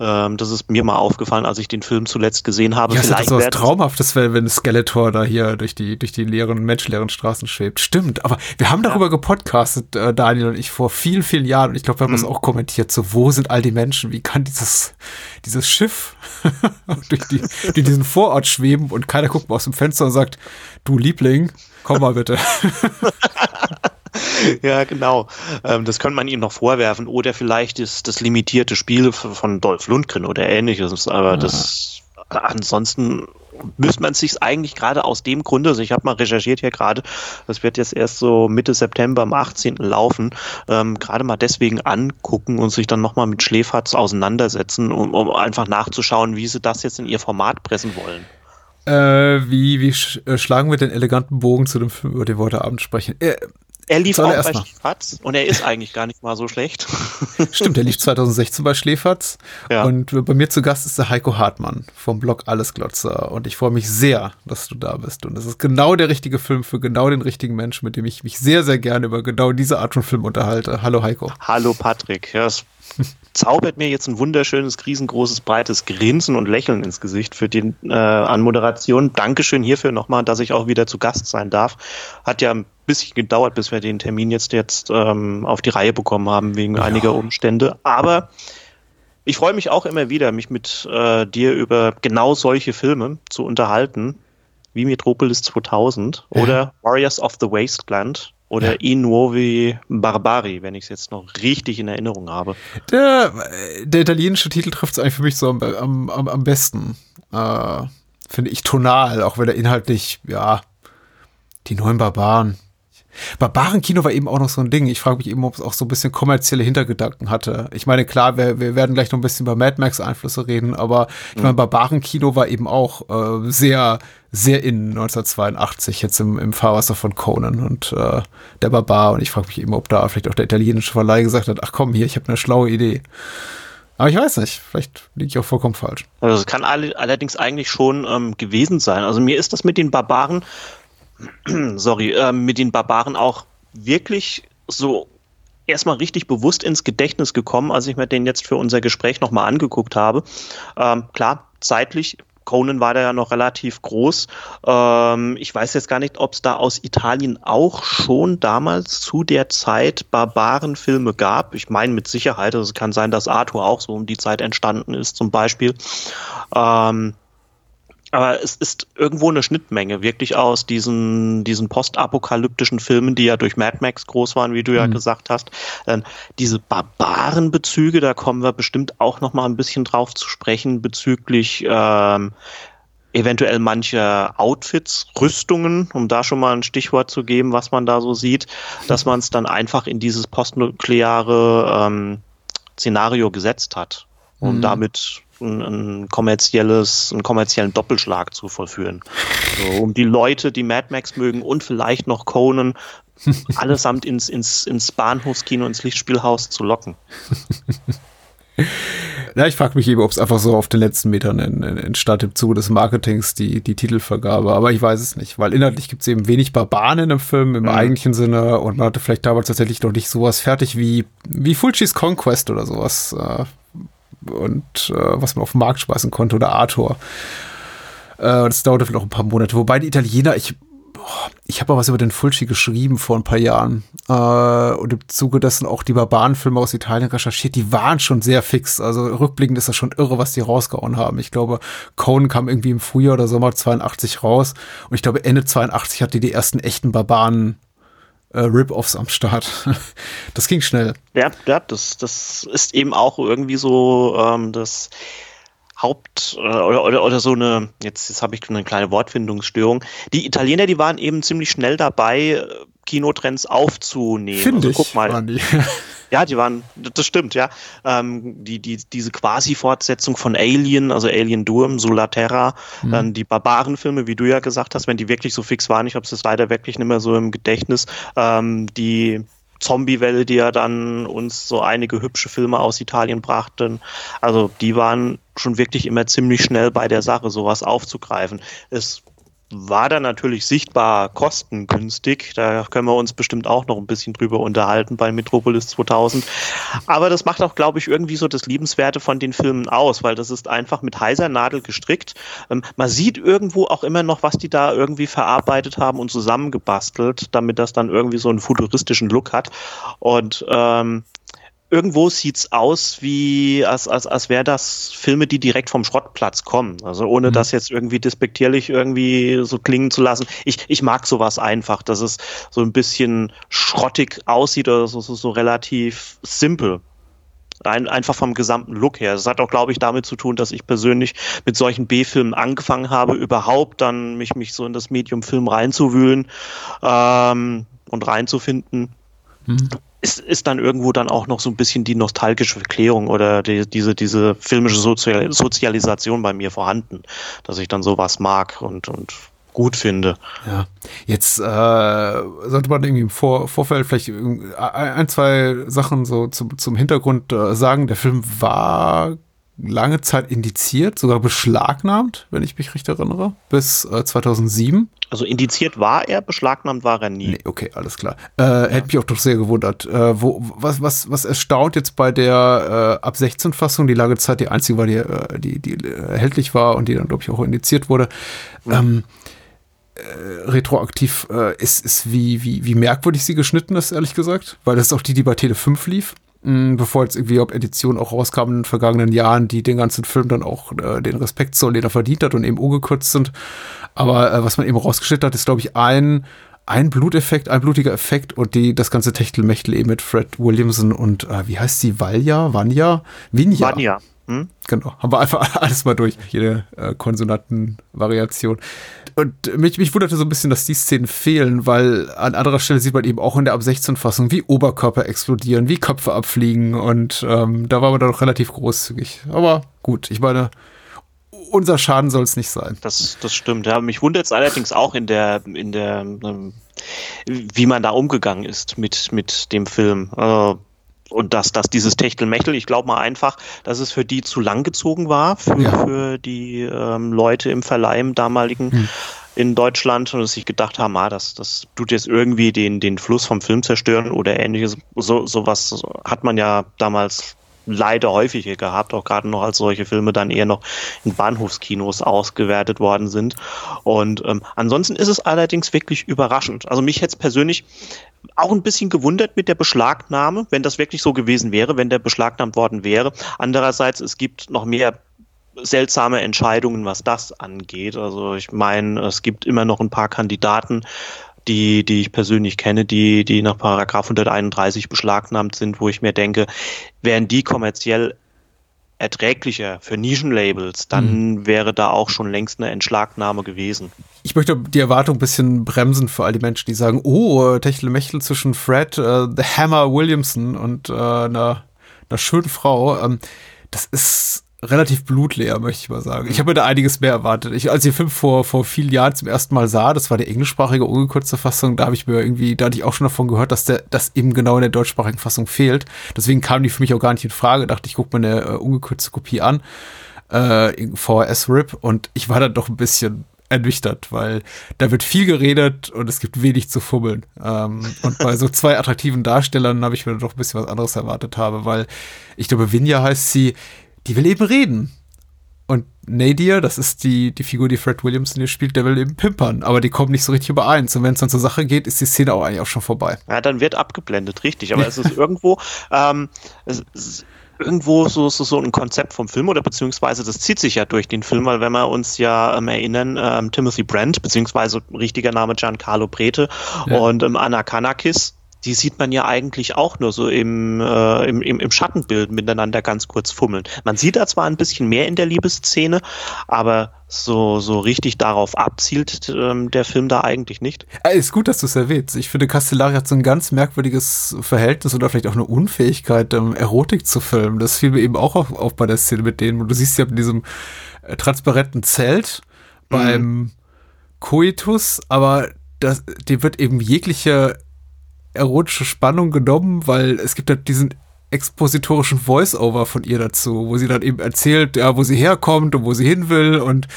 Ähm, das ist mir mal aufgefallen, als ich den Film zuletzt gesehen habe. Ja, Vielleicht so was Traumhaftes, wenn, wenn Skeletor da hier durch die, durch die leeren, menschleeren Straßen schwebt. Stimmt, aber wir haben darüber ja. gepodcastet, äh, Daniel und ich, vor vielen, vielen Jahren. Und ich glaube, wir haben mhm. das auch kommentiert. So, wo sind all die Menschen? Wie kann dieses, dieses Schiff durch, die, durch diesen Vorort schweben und keiner guckt mal aus dem Fenster und sagt, du Liebling, komm mal bitte. ja, genau. Ähm, das könnte man ihm noch vorwerfen. Oder vielleicht ist das limitierte Spiel von Dolph Lundgren oder ähnliches. Aber ja. das ansonsten müsste man sich eigentlich gerade aus dem Grunde, also ich habe mal recherchiert hier gerade, das wird jetzt erst so Mitte September am 18. laufen, ähm, gerade mal deswegen angucken und sich dann nochmal mit Schläferz auseinandersetzen, um, um einfach nachzuschauen, wie sie das jetzt in ihr Format pressen wollen. Äh, wie wie sch äh, schlagen wir den eleganten Bogen zu dem Film, über den wir heute Abend sprechen? Äh, er lief auch bei Schläferz und er ist eigentlich gar nicht mal so schlecht. Stimmt, er lief 2016 bei Schläferz. Ja. Und bei mir zu Gast ist der Heiko Hartmann vom Blog Allesglotzer. Und ich freue mich sehr, dass du da bist. Und es ist genau der richtige Film für genau den richtigen Menschen, mit dem ich mich sehr, sehr gerne über genau diese Art von Film unterhalte. Hallo Heiko. Hallo Patrick. Ja, es zaubert mir jetzt ein wunderschönes, riesengroßes, breites Grinsen und Lächeln ins Gesicht für die äh, Anmoderation. Dankeschön hierfür nochmal, dass ich auch wieder zu Gast sein darf. Hat ja ein bisschen gedauert, bis wir den Termin jetzt, jetzt ähm, auf die Reihe bekommen haben, wegen ja. einiger Umstände. Aber ich freue mich auch immer wieder, mich mit äh, dir über genau solche Filme zu unterhalten. wie Metropolis 2000 oder Warriors of the Wasteland oder ja. I Nuovi Barbari, wenn ich es jetzt noch richtig in Erinnerung habe. Der, der italienische Titel trifft es eigentlich für mich so am, am, am besten. Äh, Finde ich tonal, auch wenn er inhaltlich, ja, die neuen Barbaren. Barbarenkino war eben auch noch so ein Ding. Ich frage mich eben, ob es auch so ein bisschen kommerzielle Hintergedanken hatte. Ich meine, klar, wir, wir werden gleich noch ein bisschen über Mad Max-Einflüsse reden, aber ich meine, mhm. Barbarenkino war eben auch äh, sehr, sehr in 1982, jetzt im, im Fahrwasser von Conan und äh, der Barbar. Und ich frage mich eben, ob da vielleicht auch der italienische Verleih gesagt hat, ach komm, hier, ich habe eine schlaue Idee. Aber ich weiß nicht, vielleicht liege ich auch vollkommen falsch. Also es kann all allerdings eigentlich schon ähm, gewesen sein. Also mir ist das mit den Barbaren sorry, äh, mit den Barbaren auch wirklich so erstmal richtig bewusst ins Gedächtnis gekommen, als ich mir den jetzt für unser Gespräch nochmal angeguckt habe. Ähm, klar, zeitlich Conan war da ja noch relativ groß. Ähm, ich weiß jetzt gar nicht, ob es da aus Italien auch schon damals zu der Zeit Barbarenfilme gab. Ich meine mit Sicherheit, also es kann sein, dass Arthur auch so um die Zeit entstanden ist zum Beispiel. Ähm, aber es ist irgendwo eine Schnittmenge, wirklich aus diesen, diesen postapokalyptischen Filmen, die ja durch Mad Max groß waren, wie du ja mhm. gesagt hast. Ähm, diese Barbarenbezüge, da kommen wir bestimmt auch noch mal ein bisschen drauf zu sprechen bezüglich ähm, eventuell manche Outfits, Rüstungen, um da schon mal ein Stichwort zu geben, was man da so sieht, dass man es dann einfach in dieses postnukleare ähm, Szenario gesetzt hat, um mhm. damit ein, ein kommerzielles, einen kommerziellen Doppelschlag zu vollführen. So, um die Leute, die Mad Max mögen und vielleicht noch Conan, allesamt ins, ins, ins Bahnhofskino, ins Lichtspielhaus zu locken. Ja, ich frage mich eben, ob es einfach so auf den letzten Metern entstand im Zuge des Marketings die, die Titelvergabe. Aber ich weiß es nicht, weil inhaltlich gibt es eben wenig Barbaren in dem Film im mhm. eigentlichen Sinne und man hatte vielleicht damals tatsächlich noch nicht sowas fertig wie, wie Fulcis Conquest oder sowas. Und äh, was man auf den Markt schmeißen konnte oder Arthur. Äh, das dauerte vielleicht auch ein paar Monate. Wobei die Italiener, ich, ich habe auch was über den Fulci geschrieben vor ein paar Jahren äh, und im Zuge dessen auch die Barbarenfilme aus Italien recherchiert. Die waren schon sehr fix. Also rückblickend ist das schon irre, was die rausgehauen haben. Ich glaube, Conan kam irgendwie im Frühjahr oder Sommer 82 raus und ich glaube Ende 82 hatte die, die ersten echten Barbaren äh, Rip-Offs am Start. das ging schnell. Ja, ja das, das ist eben auch irgendwie so ähm, das Haupt- äh, oder, oder, oder so eine, jetzt, jetzt habe ich eine kleine Wortfindungsstörung. Die Italiener, die waren eben ziemlich schnell dabei, Kinotrends aufzunehmen. Finde also, guck mal. Ja, die waren, das stimmt, ja. Ähm, die, die, diese Quasi-Fortsetzung von Alien, also Alien Durm, Sulla Terra, mhm. dann die Barbarenfilme, wie du ja gesagt hast, wenn die wirklich so fix waren, ich habe es leider wirklich nicht mehr so im Gedächtnis, ähm, die Zombie-Welle, die ja dann uns so einige hübsche Filme aus Italien brachten. Also die waren schon wirklich immer ziemlich schnell bei der Sache, sowas aufzugreifen. Es war dann natürlich sichtbar kostengünstig. Da können wir uns bestimmt auch noch ein bisschen drüber unterhalten bei Metropolis 2000. Aber das macht auch, glaube ich, irgendwie so das Liebenswerte von den Filmen aus, weil das ist einfach mit heiser Nadel gestrickt. Ähm, man sieht irgendwo auch immer noch, was die da irgendwie verarbeitet haben und zusammengebastelt, damit das dann irgendwie so einen futuristischen Look hat. Und ähm, irgendwo sieht's aus wie, als, als, als wäre das Filme, die direkt vom Schrottplatz kommen. Also ohne mhm. das jetzt irgendwie despektierlich irgendwie so klingen zu lassen. Ich, ich mag sowas einfach, dass es so ein bisschen schrottig aussieht oder so, so, so relativ simpel. Ein, einfach vom gesamten Look her. Das hat auch, glaube ich, damit zu tun, dass ich persönlich mit solchen B-Filmen angefangen habe, überhaupt dann mich, mich so in das Medium Film reinzuwühlen ähm, und reinzufinden. Mhm ist, ist dann irgendwo dann auch noch so ein bisschen die nostalgische Verklärung oder die, diese, diese filmische Sozial Sozialisation bei mir vorhanden, dass ich dann sowas mag und, und gut finde. Ja, jetzt äh, sollte man irgendwie im Vor Vorfeld vielleicht ein, zwei Sachen so zum, zum Hintergrund äh, sagen. Der Film war lange Zeit indiziert, sogar beschlagnahmt, wenn ich mich richtig erinnere, bis äh, 2007. Also indiziert war er, beschlagnahmt war er nie. Nee, okay, alles klar. Äh, ja. Hätte mich auch doch sehr gewundert. Äh, wo, was, was, was erstaunt jetzt bei der äh, ab 16 Fassung, die lange Zeit die einzige war, die, äh, die, die erhältlich war und die dann, glaube ich, auch indiziert wurde. Mhm. Ähm, äh, retroaktiv äh, ist, ist wie, wie, wie merkwürdig sie geschnitten ist, ehrlich gesagt, weil das ist auch die, die bei Tele 5 lief. Mh, bevor jetzt irgendwie ob Edition auch rauskam in den vergangenen Jahren, die den ganzen Film dann auch äh, den Respekt zollen, den er verdient hat und eben ungekürzt sind. Aber äh, was man eben rausgestellt hat, ist, glaube ich, ein, ein Bluteffekt, ein blutiger Effekt und die, das ganze Techtelmechtel eben mit Fred Williamson und äh, wie heißt sie? Valja? Vanya? Vinja. Vanya. Hm? Genau, haben wir einfach alles mal durch, jede äh, Konsonantenvariation. Und mich, mich wunderte so ein bisschen, dass die Szenen fehlen, weil an anderer Stelle sieht man eben auch in der ab 16 Fassung, wie Oberkörper explodieren, wie Köpfe abfliegen und ähm, da war man dann doch relativ großzügig. Aber gut, ich meine, unser Schaden soll es nicht sein. Das, das stimmt. Ja, mich wundert es allerdings auch in der, in der, ähm, wie man da umgegangen ist mit, mit dem Film. Also, und dass, dass dieses Techtelmechtel, ich glaube mal einfach, dass es für die zu lang gezogen war, für, ja. für die ähm, Leute im Verleih im damaligen hm. in Deutschland und dass sich gedacht haben, ah, das, das tut jetzt irgendwie den, den Fluss vom Film zerstören oder ähnliches. So, sowas hat man ja damals leider häufiger gehabt, auch gerade noch als solche Filme dann eher noch in Bahnhofskinos ausgewertet worden sind. Und ähm, ansonsten ist es allerdings wirklich überraschend. Also mich hätte es persönlich auch ein bisschen gewundert mit der Beschlagnahme, wenn das wirklich so gewesen wäre, wenn der beschlagnahmt worden wäre. Andererseits, es gibt noch mehr seltsame Entscheidungen, was das angeht. Also ich meine, es gibt immer noch ein paar Kandidaten, die, die ich persönlich kenne, die, die nach Paragraph 131 beschlagnahmt sind, wo ich mir denke, wären die kommerziell erträglicher für Nischenlabels, dann mhm. wäre da auch schon längst eine Entschlagnahme gewesen. Ich möchte die Erwartung ein bisschen bremsen für all die Menschen, die sagen, oh, Techtelmechtel zwischen Fred, äh, The Hammer Williamson und äh, einer, einer schönen Frau. Ähm, das ist relativ blutleer, möchte ich mal sagen. Ich habe mir da einiges mehr erwartet. Ich, als ich den Film vor, vor vielen Jahren zum ersten Mal sah, das war die englischsprachige ungekürzte Fassung, da habe ich mir irgendwie, da hatte ich auch schon davon gehört, dass der, das eben genau in der deutschsprachigen Fassung fehlt. Deswegen kam die für mich auch gar nicht in Frage. Dachte ich, guck mir eine äh, ungekürzte Kopie an, äh, VHS-RIP und ich war dann doch ein bisschen ernüchtert, weil da wird viel geredet und es gibt wenig zu fummeln. Ähm, und bei so zwei attraktiven Darstellern habe ich mir doch ein bisschen was anderes erwartet habe, weil ich glaube, Vinja heißt sie, die will eben reden. Und Nadir, das ist die, die Figur, die Fred Williamson hier spielt, der will eben pimpern, aber die kommen nicht so richtig übereins. Und wenn es dann zur Sache geht, ist die Szene auch eigentlich auch schon vorbei. Ja, dann wird abgeblendet, richtig. Aber es ist irgendwo, ähm, es ist irgendwo so, so, so ein Konzept vom Film oder beziehungsweise das zieht sich ja durch den Film, weil wenn wir uns ja ähm, erinnern, ähm, Timothy Brent, beziehungsweise richtiger Name Giancarlo Prete ja. und ähm, Anna Kanakis, die sieht man ja eigentlich auch nur so im, äh, im, im, im Schattenbild miteinander ganz kurz fummeln. Man sieht da zwar ein bisschen mehr in der Liebesszene, aber so, so richtig darauf abzielt ähm, der Film da eigentlich nicht. Ja, ist gut, dass du es erwähnst. Ich finde, Castellari hat so ein ganz merkwürdiges Verhältnis oder vielleicht auch eine Unfähigkeit, ähm, Erotik zu filmen. Das fiel mir eben auch auf, auf bei der Szene mit denen. Du siehst ja in diesem äh, transparenten Zelt beim mhm. Coitus, aber das, dem wird eben jegliche erotische Spannung genommen, weil es gibt halt diesen expositorischen Voice-Over von ihr dazu, wo sie dann eben erzählt, ja, wo sie herkommt und wo sie hin will und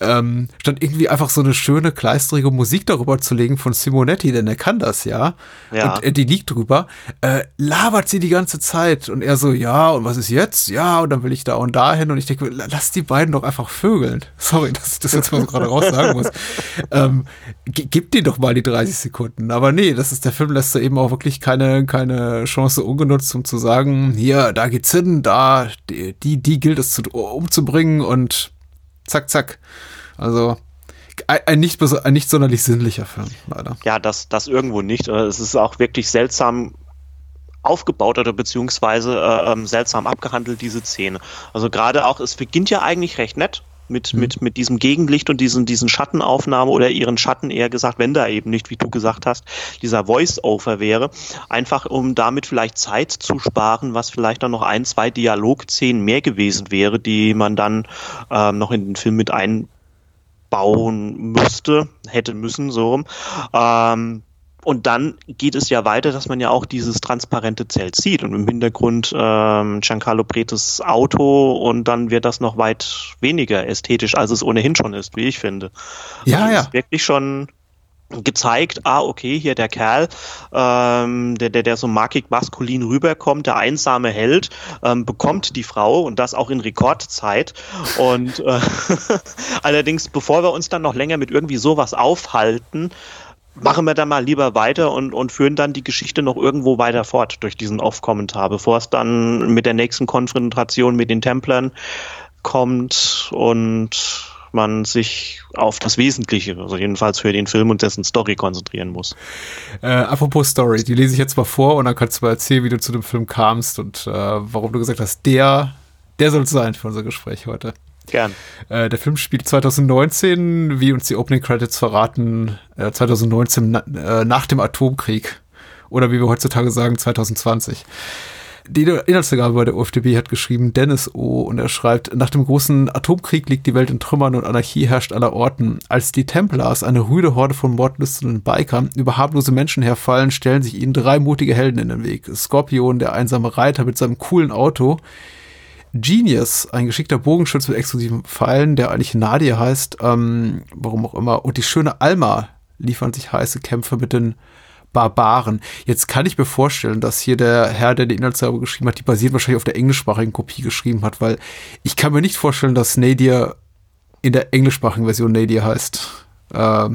ähm, statt irgendwie einfach so eine schöne, kleisterige Musik darüber zu legen von Simonetti, denn er kann das ja, ja. und äh, die liegt drüber, äh, labert sie die ganze Zeit und er so, ja, und was ist jetzt? Ja, und dann will ich da und dahin und ich denke, lass die beiden doch einfach vögeln. Sorry, dass ich das jetzt mal so gerade raus sagen muss. ähm, gib dir doch mal die 30 Sekunden. Aber nee, das ist der Film, lässt da eben auch wirklich keine, keine Chance ungenutzt, um zu sagen, hier, da geht's hin, da, die, die, die gilt es zu, umzubringen und zack, zack. Also ein nicht, ein nicht sonderlich sinnlicher Film, leider. Ja, das, das irgendwo nicht. Äh, es ist auch wirklich seltsam aufgebaut oder beziehungsweise äh, ähm, seltsam abgehandelt, diese Szene. Also gerade auch, es beginnt ja eigentlich recht nett mit, mhm. mit, mit diesem Gegenlicht und diesen, diesen Schattenaufnahme oder ihren Schatten eher gesagt, wenn da eben nicht, wie du gesagt hast, dieser Voice-Over wäre, einfach um damit vielleicht Zeit zu sparen, was vielleicht dann noch ein, zwei Dialogszenen mehr gewesen wäre, die man dann ähm, noch in den Film mit einbauen müsste, hätte müssen, so rum. Ähm, und dann geht es ja weiter, dass man ja auch dieses transparente Zelt sieht und im Hintergrund ähm, Giancarlo Pretes Auto und dann wird das noch weit weniger ästhetisch, als es ohnehin schon ist, wie ich finde. Ja, also ja. Ist wirklich schon gezeigt, ah, okay, hier der Kerl, ähm, der, der, der so markig maskulin rüberkommt, der einsame Held, ähm, bekommt die Frau und das auch in Rekordzeit. Und äh, allerdings, bevor wir uns dann noch länger mit irgendwie sowas aufhalten, machen wir dann mal lieber weiter und, und führen dann die Geschichte noch irgendwo weiter fort durch diesen Off-Kommentar, bevor es dann mit der nächsten Konfrontation mit den Templern kommt und man sich auf das Wesentliche, also jedenfalls für den Film und dessen Story konzentrieren muss. Äh, apropos Story, die lese ich jetzt mal vor und dann kannst du mal erzählen, wie du zu dem Film kamst und äh, warum du gesagt hast, der, der soll es sein für unser Gespräch heute. Gern. Äh, der Film spielt 2019, wie uns die Opening Credits verraten, äh, 2019 na, äh, nach dem Atomkrieg. Oder wie wir heutzutage sagen, 2020. Die Inhaltsangabe bei der OFDB hat geschrieben Dennis O. und er schreibt, nach dem großen Atomkrieg liegt die Welt in Trümmern und Anarchie herrscht aller Orten. Als die Templars, eine rüde Horde von mordlüsternden Bikern, über harmlose Menschen herfallen, stellen sich ihnen drei mutige Helden in den Weg. Skorpion, der einsame Reiter mit seinem coolen Auto, Genius, ein geschickter Bogenschütz mit exklusiven Pfeilen, der eigentlich Nadia heißt, ähm, warum auch immer, und die schöne Alma liefern sich heiße Kämpfe mit den Barbaren. Jetzt kann ich mir vorstellen, dass hier der Herr, der die Inhaltsangabe geschrieben hat, die basiert wahrscheinlich auf der englischsprachigen Kopie geschrieben hat, weil ich kann mir nicht vorstellen, dass Nadia in der englischsprachigen Version Nadia heißt. Äh,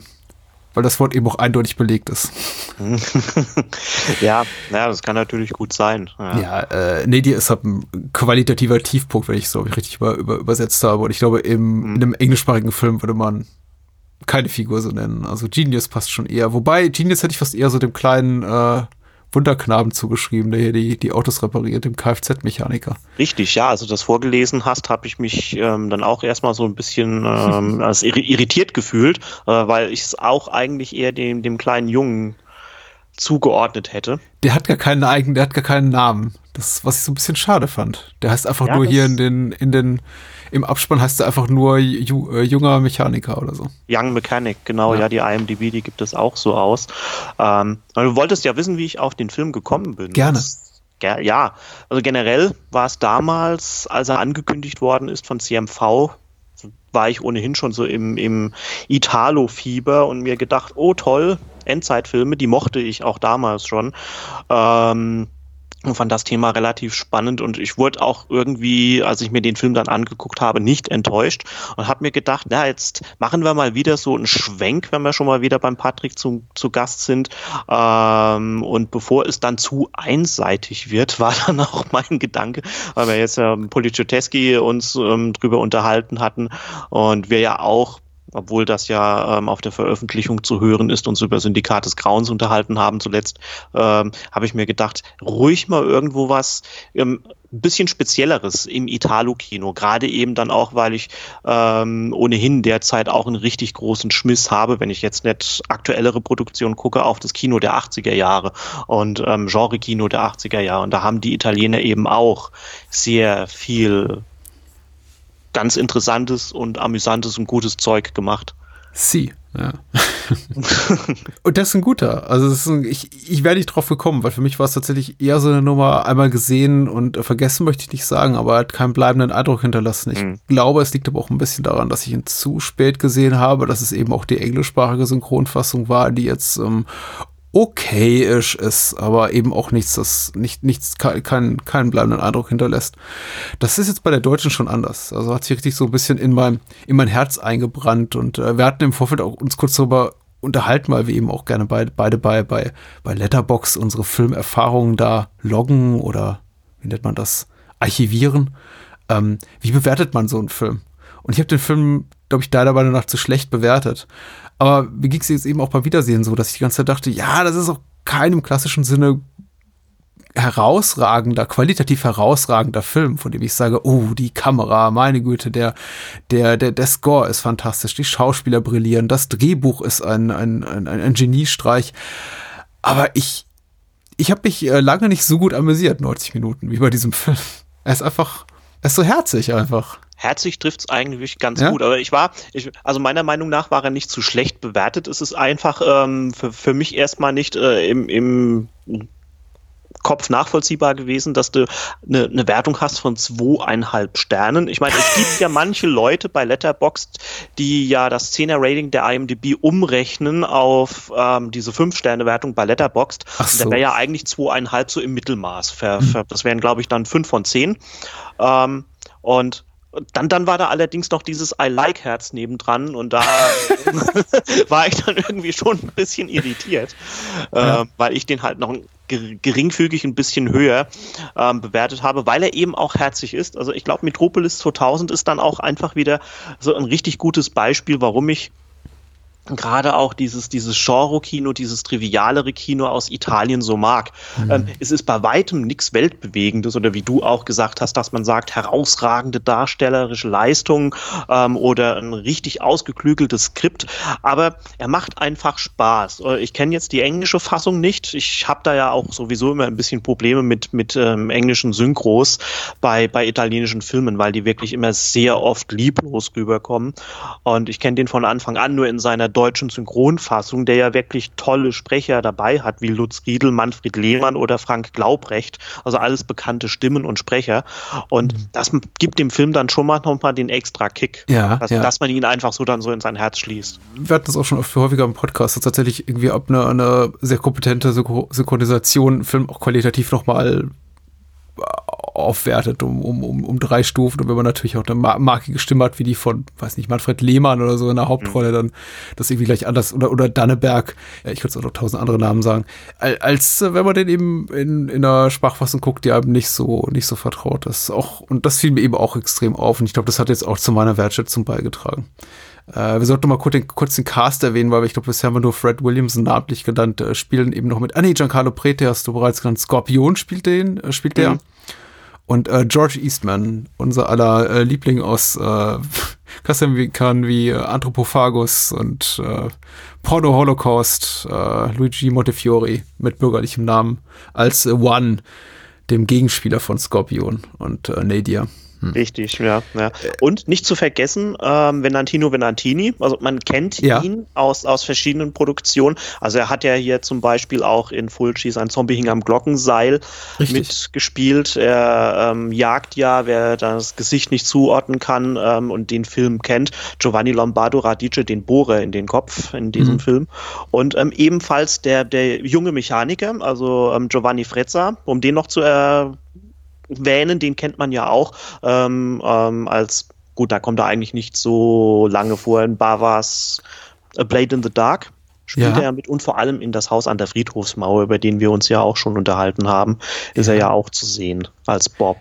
weil das Wort eben auch eindeutig belegt ist. ja, ja, das kann natürlich gut sein. Ja, ja äh, Nadia ist halt ein qualitativer Tiefpunkt, wenn ich ich, richtig über, über, übersetzt habe. Und ich glaube, im, mhm. in einem englischsprachigen Film würde man keine Figur so nennen. Also Genius passt schon eher. Wobei, Genius hätte ich fast eher so dem kleinen äh, Wunderknaben zugeschrieben, der hier die, die Autos repariert, dem Kfz-Mechaniker. Richtig, ja. Also das vorgelesen hast, habe ich mich ähm, dann auch erstmal so ein bisschen ähm, als irritiert gefühlt, äh, weil ich es auch eigentlich eher dem, dem kleinen Jungen zugeordnet hätte. Der hat gar keinen eigenen, der hat gar keinen Namen. Das, was ich so ein bisschen schade fand. Der heißt einfach ja, nur hier in den, in den, im Abspann heißt er einfach nur ju, äh, junger Mechaniker oder so. Young Mechanic, genau, ja. ja, die IMDb, die gibt es auch so aus. Ähm, du wolltest ja wissen, wie ich auf den Film gekommen bin. Gerne. ja, also generell war es damals, als er angekündigt worden ist von CMV, war ich ohnehin schon so im, im Italo-Fieber und mir gedacht, oh toll, Endzeitfilme, die mochte ich auch damals schon. Ähm, und fand das Thema relativ spannend und ich wurde auch irgendwie, als ich mir den Film dann angeguckt habe, nicht enttäuscht und habe mir gedacht, na jetzt machen wir mal wieder so einen Schwenk, wenn wir schon mal wieder beim Patrick zu, zu Gast sind. Ähm, und bevor es dann zu einseitig wird, war dann auch mein Gedanke, weil wir jetzt ja Policioteschi uns ähm, drüber unterhalten hatten und wir ja auch obwohl das ja ähm, auf der Veröffentlichung zu hören ist, uns über Syndikat des Grauens unterhalten haben zuletzt, ähm, habe ich mir gedacht, ruhig mal irgendwo was ähm, ein bisschen spezielleres im Italo-Kino, gerade eben dann auch, weil ich ähm, ohnehin derzeit auch einen richtig großen Schmiss habe, wenn ich jetzt nicht aktuellere Produktionen gucke, auf das Kino der 80er Jahre und ähm, Genre-Kino der 80er Jahre. Und da haben die Italiener eben auch sehr viel ganz interessantes und amüsantes und gutes Zeug gemacht. Sie, ja. und das ist ein guter. Also ein, ich, ich wäre nicht drauf gekommen, weil für mich war es tatsächlich eher so eine Nummer, einmal gesehen und vergessen möchte ich nicht sagen, aber hat keinen bleibenden Eindruck hinterlassen. Ich mhm. glaube, es liegt aber auch ein bisschen daran, dass ich ihn zu spät gesehen habe, dass es eben auch die englischsprachige Synchronfassung war, die jetzt ähm, okayisch ist, aber eben auch nichts, das nicht, nichts, keinen, keinen bleibenden Eindruck hinterlässt. Das ist jetzt bei der Deutschen schon anders. Also hat sich richtig so ein bisschen in mein, in mein Herz eingebrannt und äh, wir hatten im Vorfeld auch uns kurz darüber unterhalten, weil wir eben auch gerne beide, beide bei, bei, bei Letterbox unsere Filmerfahrungen da loggen oder wie nennt man das? Archivieren. Ähm, wie bewertet man so einen Film? Und ich habe den Film, glaube ich, deiner Meinung nach zu schlecht bewertet. Aber mir ging es jetzt eben auch beim Wiedersehen so, dass ich die ganze Zeit dachte, ja, das ist auch keinem klassischen Sinne herausragender, qualitativ herausragender Film, von dem ich sage, oh, die Kamera, meine Güte, der, der, der, der Score ist fantastisch, die Schauspieler brillieren, das Drehbuch ist ein, ein, ein, ein Geniestreich. Aber ich, ich habe mich äh, lange nicht so gut amüsiert, 90 Minuten, wie bei diesem Film. Er ist einfach, er ist so herzig einfach. Herzig trifft es eigentlich ganz ja? gut. Aber ich war, ich, also meiner Meinung nach war er nicht zu schlecht bewertet. Es ist einfach ähm, für, für mich erstmal nicht äh, im, im Kopf nachvollziehbar gewesen, dass du eine, eine Wertung hast von zweieinhalb Sternen. Ich meine, es gibt ja manche Leute bei Letterboxd, die ja das 10er-Rating der IMDb umrechnen auf ähm, diese 5-Sterne-Wertung bei Letterboxd. So. Da wäre ja eigentlich zweieinhalb so im Mittelmaß. Für, für, das wären, glaube ich, dann 5 von 10. Ähm, und dann, dann war da allerdings noch dieses I like Herz nebendran und da war ich dann irgendwie schon ein bisschen irritiert, ja. äh, weil ich den halt noch geringfügig ein bisschen höher ähm, bewertet habe, weil er eben auch herzig ist. Also ich glaube, Metropolis 2000 ist dann auch einfach wieder so ein richtig gutes Beispiel, warum ich gerade auch dieses, dieses Genre-Kino, dieses trivialere Kino aus Italien so mag. Mhm. Ähm, es ist bei weitem nichts Weltbewegendes oder wie du auch gesagt hast, dass man sagt, herausragende darstellerische Leistung ähm, oder ein richtig ausgeklügeltes Skript, aber er macht einfach Spaß. Äh, ich kenne jetzt die englische Fassung nicht. Ich habe da ja auch sowieso immer ein bisschen Probleme mit, mit ähm, englischen Synchros bei, bei italienischen Filmen, weil die wirklich immer sehr oft lieblos rüberkommen. Und ich kenne den von Anfang an nur in seiner deutschen Synchronfassung, der ja wirklich tolle Sprecher dabei hat, wie Lutz Riedel, Manfred Lehmann oder Frank Glaubrecht, also alles bekannte Stimmen und Sprecher. Und mhm. das gibt dem Film dann schon mal nochmal den extra Kick, ja, dass, ja. dass, man ihn einfach so dann so in sein Herz schließt. Wir hatten das auch schon oft häufiger im Podcast, dass tatsächlich irgendwie ab einer eine sehr kompetente Synchronisation Film auch qualitativ nochmal aufwertet um, um, um, um drei Stufen. Und wenn man natürlich auch eine markige Stimme hat, wie die von, weiß nicht, Manfred Lehmann oder so in der Hauptrolle, dann das irgendwie gleich anders. Oder, oder Danneberg, ja, ich könnte es auch noch tausend andere Namen sagen. Als äh, wenn man den eben in, in einer Sprachfassung guckt, die einem nicht so, nicht so vertraut ist. Auch, und das fiel mir eben auch extrem auf. Und ich glaube, das hat jetzt auch zu meiner Wertschätzung beigetragen. Äh, wir sollten mal kurz den, kurz den Cast erwähnen, weil ich glaube, bisher haben wir nur Fred Williamson namentlich genannt, äh, spielen eben noch mit. Ah nee, Giancarlo Prete hast du bereits genannt. Skorpion spielt den, äh, spielt der. Mhm. Und äh, George Eastman, unser aller äh, Liebling aus äh, Klassikern wie äh, Anthropophagus und äh, Porno Holocaust, äh, Luigi Montefiore mit bürgerlichem Namen, als One, dem Gegenspieler von Scorpion und äh, Nadia. Hm. Richtig, ja, ja. Und nicht zu vergessen, ähm, Venantino Venantini, also man kennt ja. ihn aus, aus verschiedenen Produktionen. Also er hat ja hier zum Beispiel auch in Fulci sein Zombie hing am Glockenseil Richtig. mitgespielt. Er ähm, jagt ja, wer das Gesicht nicht zuordnen kann ähm, und den Film kennt, Giovanni Lombardo Radice den Bohrer in den Kopf in diesem mhm. Film. Und ähm, ebenfalls der, der junge Mechaniker, also ähm, Giovanni Frezza, um den noch zu äh, Wähnen, den kennt man ja auch ähm, ähm, als, gut, da kommt er eigentlich nicht so lange vor in Bavas A Blade in the Dark. Spielt ja. er mit und vor allem in das Haus an der Friedhofsmauer, über den wir uns ja auch schon unterhalten haben, ist ja. er ja auch zu sehen als Bob.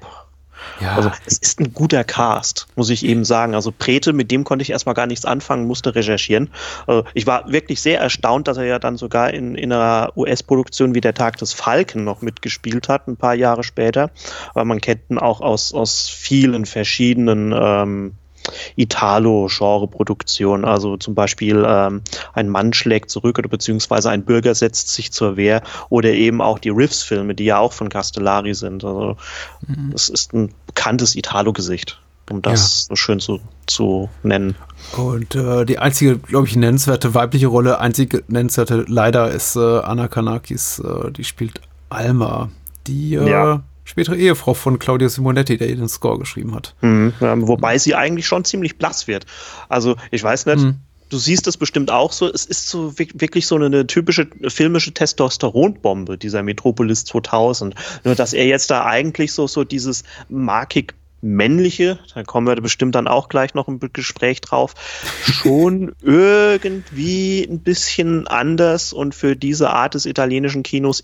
Ja. Also es ist ein guter Cast, muss ich eben sagen. Also Prete, mit dem konnte ich erstmal gar nichts anfangen, musste recherchieren. Also ich war wirklich sehr erstaunt, dass er ja dann sogar in, in einer US-Produktion wie Der Tag des Falken noch mitgespielt hat, ein paar Jahre später. Aber man kennt ihn auch aus, aus vielen verschiedenen ähm, Italo-Genre-Produktion. Also zum Beispiel ähm, ein Mann schlägt zurück oder beziehungsweise ein Bürger setzt sich zur Wehr oder eben auch die Riffs-Filme, die ja auch von Castellari sind. Also mhm. es ist ein bekanntes Italo-Gesicht, um das ja. so schön zu, zu nennen. Und äh, die einzige, glaube ich, nennenswerte weibliche Rolle, einzige nennenswerte leider ist äh, Anna Kanakis, äh, die spielt Alma. Die äh, ja spätere Ehefrau von Claudia Simonetti, der ihr den Score geschrieben hat. Mhm, wobei sie eigentlich schon ziemlich blass wird. Also ich weiß nicht, mhm. du siehst es bestimmt auch so, es ist so wirklich so eine, eine typische filmische Testosteronbombe, dieser Metropolis 2000. Nur dass er jetzt da eigentlich so, so dieses markig männliche, da kommen wir bestimmt dann auch gleich noch im Gespräch drauf, schon irgendwie ein bisschen anders und für diese Art des italienischen Kinos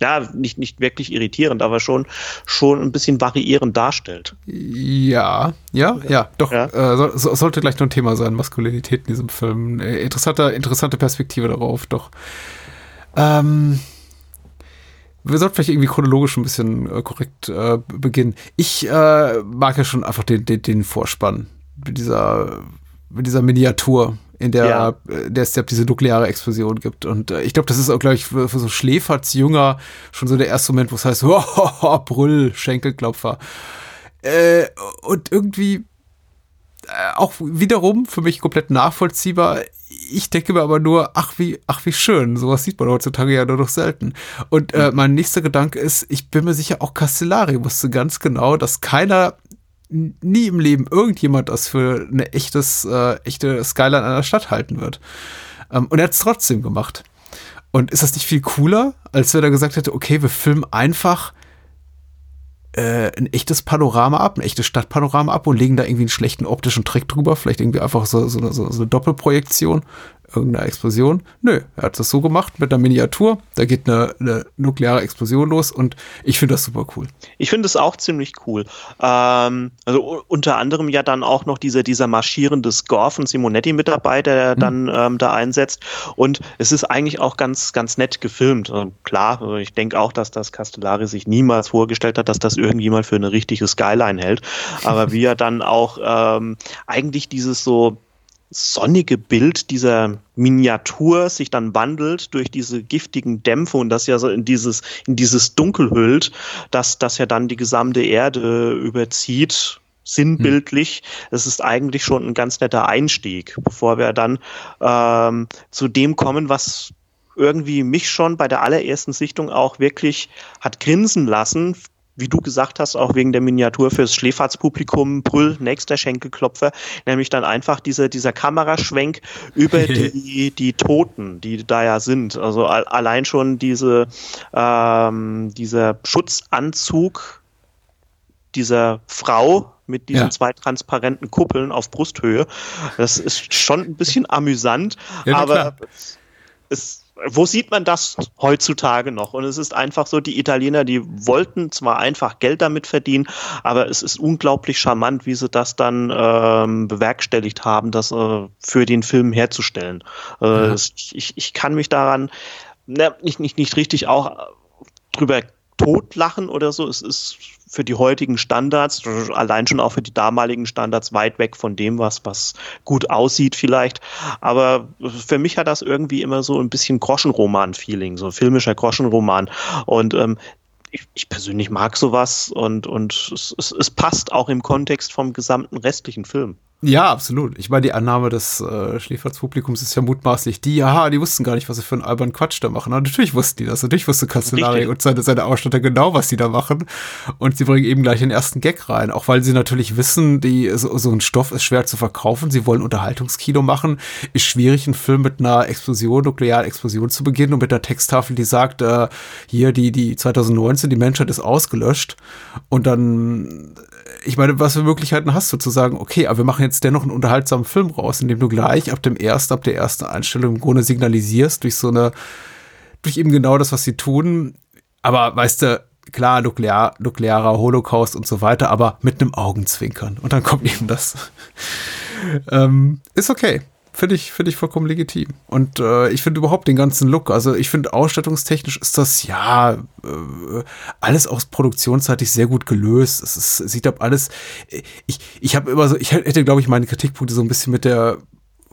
ja, nicht, nicht wirklich irritierend, aber schon, schon ein bisschen variierend darstellt. Ja, ja, ja, doch, ja. Äh, so, sollte gleich noch ein Thema sein, Maskulinität in diesem Film. Äh, interessante, interessante Perspektive darauf, doch. Ähm, wir sollten vielleicht irgendwie chronologisch ein bisschen äh, korrekt äh, beginnen. Ich äh, mag ja schon einfach den, den, den Vorspann mit dieser, mit dieser Miniatur, in der, ja. Äh, der es diese nukleare Explosion gibt. Und äh, ich glaube, das ist auch, glaube ich, für, für so Schläferz-Jünger schon so der erste Moment, wo es heißt, oh, Brüll, Schenkelklopfer. Äh, und irgendwie auch wiederum für mich komplett nachvollziehbar. Ich denke mir aber nur, ach wie, ach wie schön, sowas sieht man heutzutage ja nur noch selten. Und äh, mein nächster Gedanke ist, ich bin mir sicher, auch Castellari wusste ganz genau, dass keiner nie im Leben irgendjemand das für eine echtes, äh, echte Skyline einer Stadt halten wird. Ähm, und er hat es trotzdem gemacht. Und ist das nicht viel cooler, als wenn er gesagt hätte, okay, wir filmen einfach äh, ein echtes Panorama ab, ein echtes Stadtpanorama ab und legen da irgendwie einen schlechten optischen Trick drüber, vielleicht irgendwie einfach so, so, so, so eine Doppelprojektion irgendeiner Explosion. Nö, er hat das so gemacht mit einer Miniatur. Da geht eine, eine nukleare Explosion los und ich finde das super cool. Ich finde es auch ziemlich cool. Ähm, also unter anderem ja dann auch noch dieser, dieser marschierende Score von Simonetti mit dabei, der hm. dann ähm, da einsetzt. Und es ist eigentlich auch ganz, ganz nett gefilmt. Also klar, also ich denke auch, dass das Castellari sich niemals vorgestellt hat, dass das irgendjemand für eine richtige Skyline hält. Aber wie er dann auch ähm, eigentlich dieses so sonnige Bild dieser Miniatur sich dann wandelt durch diese giftigen Dämpfe und das ja so in dieses, in dieses Dunkel hüllt, dass das ja dann die gesamte Erde überzieht, sinnbildlich. Es ist eigentlich schon ein ganz netter Einstieg, bevor wir dann ähm, zu dem kommen, was irgendwie mich schon bei der allerersten Sichtung auch wirklich hat grinsen lassen, wie du gesagt hast, auch wegen der Miniatur fürs Schläferzpublikum, Brüll, nächster Schenkelklopfer, nämlich dann einfach dieser, dieser Kameraschwenk über die, die Toten, die da ja sind. Also allein schon diese, ähm, dieser Schutzanzug dieser Frau mit diesen ja. zwei transparenten Kuppeln auf Brusthöhe. Das ist schon ein bisschen amüsant, ja, aber es, wo sieht man das heutzutage noch? Und es ist einfach so, die Italiener, die wollten zwar einfach Geld damit verdienen, aber es ist unglaublich charmant, wie sie das dann ähm, bewerkstelligt haben, das äh, für den Film herzustellen. Äh, ja. ich, ich kann mich daran ne, nicht, nicht, nicht richtig auch drüber totlachen oder so. Es ist für die heutigen Standards, allein schon auch für die damaligen Standards, weit weg von dem, was, was gut aussieht vielleicht. Aber für mich hat das irgendwie immer so ein bisschen Groschenroman-Feeling, so filmischer Groschenroman. Und ähm, ich, ich, persönlich mag sowas und, und es, es, es passt auch im Kontext vom gesamten restlichen Film. Ja, absolut. Ich meine, die Annahme des äh, Schläferz-Publikums ist ja mutmaßlich die, aha, die wussten gar nicht, was sie für einen albernen Quatsch da machen. Aber natürlich wussten die das. Natürlich wusste Castellari und seine, seine Ausstatter genau, was sie da machen. Und sie bringen eben gleich den ersten Gag rein. Auch weil sie natürlich wissen, die, so, so ein Stoff ist schwer zu verkaufen. Sie wollen Unterhaltungskino machen. Ist schwierig, einen Film mit einer Explosion, nuklearen Explosion zu beginnen und mit einer Texttafel, die sagt, äh, hier, die, die 2019, die Menschheit ist ausgelöscht. Und dann ich meine, was für Möglichkeiten hast du zu sagen, okay, aber wir machen jetzt dennoch einen unterhaltsamen Film raus, in dem du gleich ab dem ersten, ab der ersten Einstellung im Grunde signalisierst durch so eine, durch eben genau das, was sie tun. Aber weißt du, klar, nuklear, nuklearer Holocaust und so weiter, aber mit einem Augenzwinkern. Und dann kommt eben das. ähm, ist okay. Finde ich, finde ich vollkommen legitim. Und äh, ich finde überhaupt den ganzen Look, also ich finde ausstattungstechnisch ist das ja äh, alles aus produktionsseitig sehr gut gelöst. Es ist, sieht ab alles. Ich, ich habe immer so, ich hätte, glaube ich, meine Kritikpunkte so ein bisschen mit der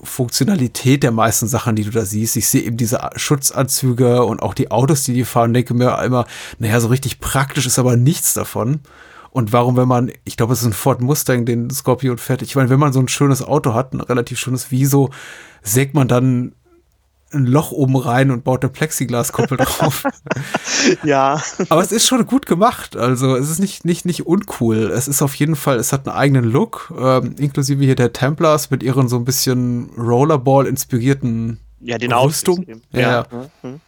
Funktionalität der meisten Sachen, die du da siehst. Ich sehe eben diese Schutzanzüge und auch die Autos, die die fahren, denke mir immer, naja, so richtig praktisch ist aber nichts davon. Und warum, wenn man, ich glaube, es ist ein Ford Mustang, den Scorpion fährt. Ich meine, wenn man so ein schönes Auto hat, ein relativ schönes, wieso sägt man dann ein Loch oben rein und baut eine Plexiglaskuppel drauf. ja. Aber es ist schon gut gemacht. Also es ist nicht, nicht, nicht uncool. Es ist auf jeden Fall, es hat einen eigenen Look, ähm, inklusive hier der Templars mit ihren so ein bisschen Rollerball-inspirierten ja, den Rüstung. Ja. ja. Mhm.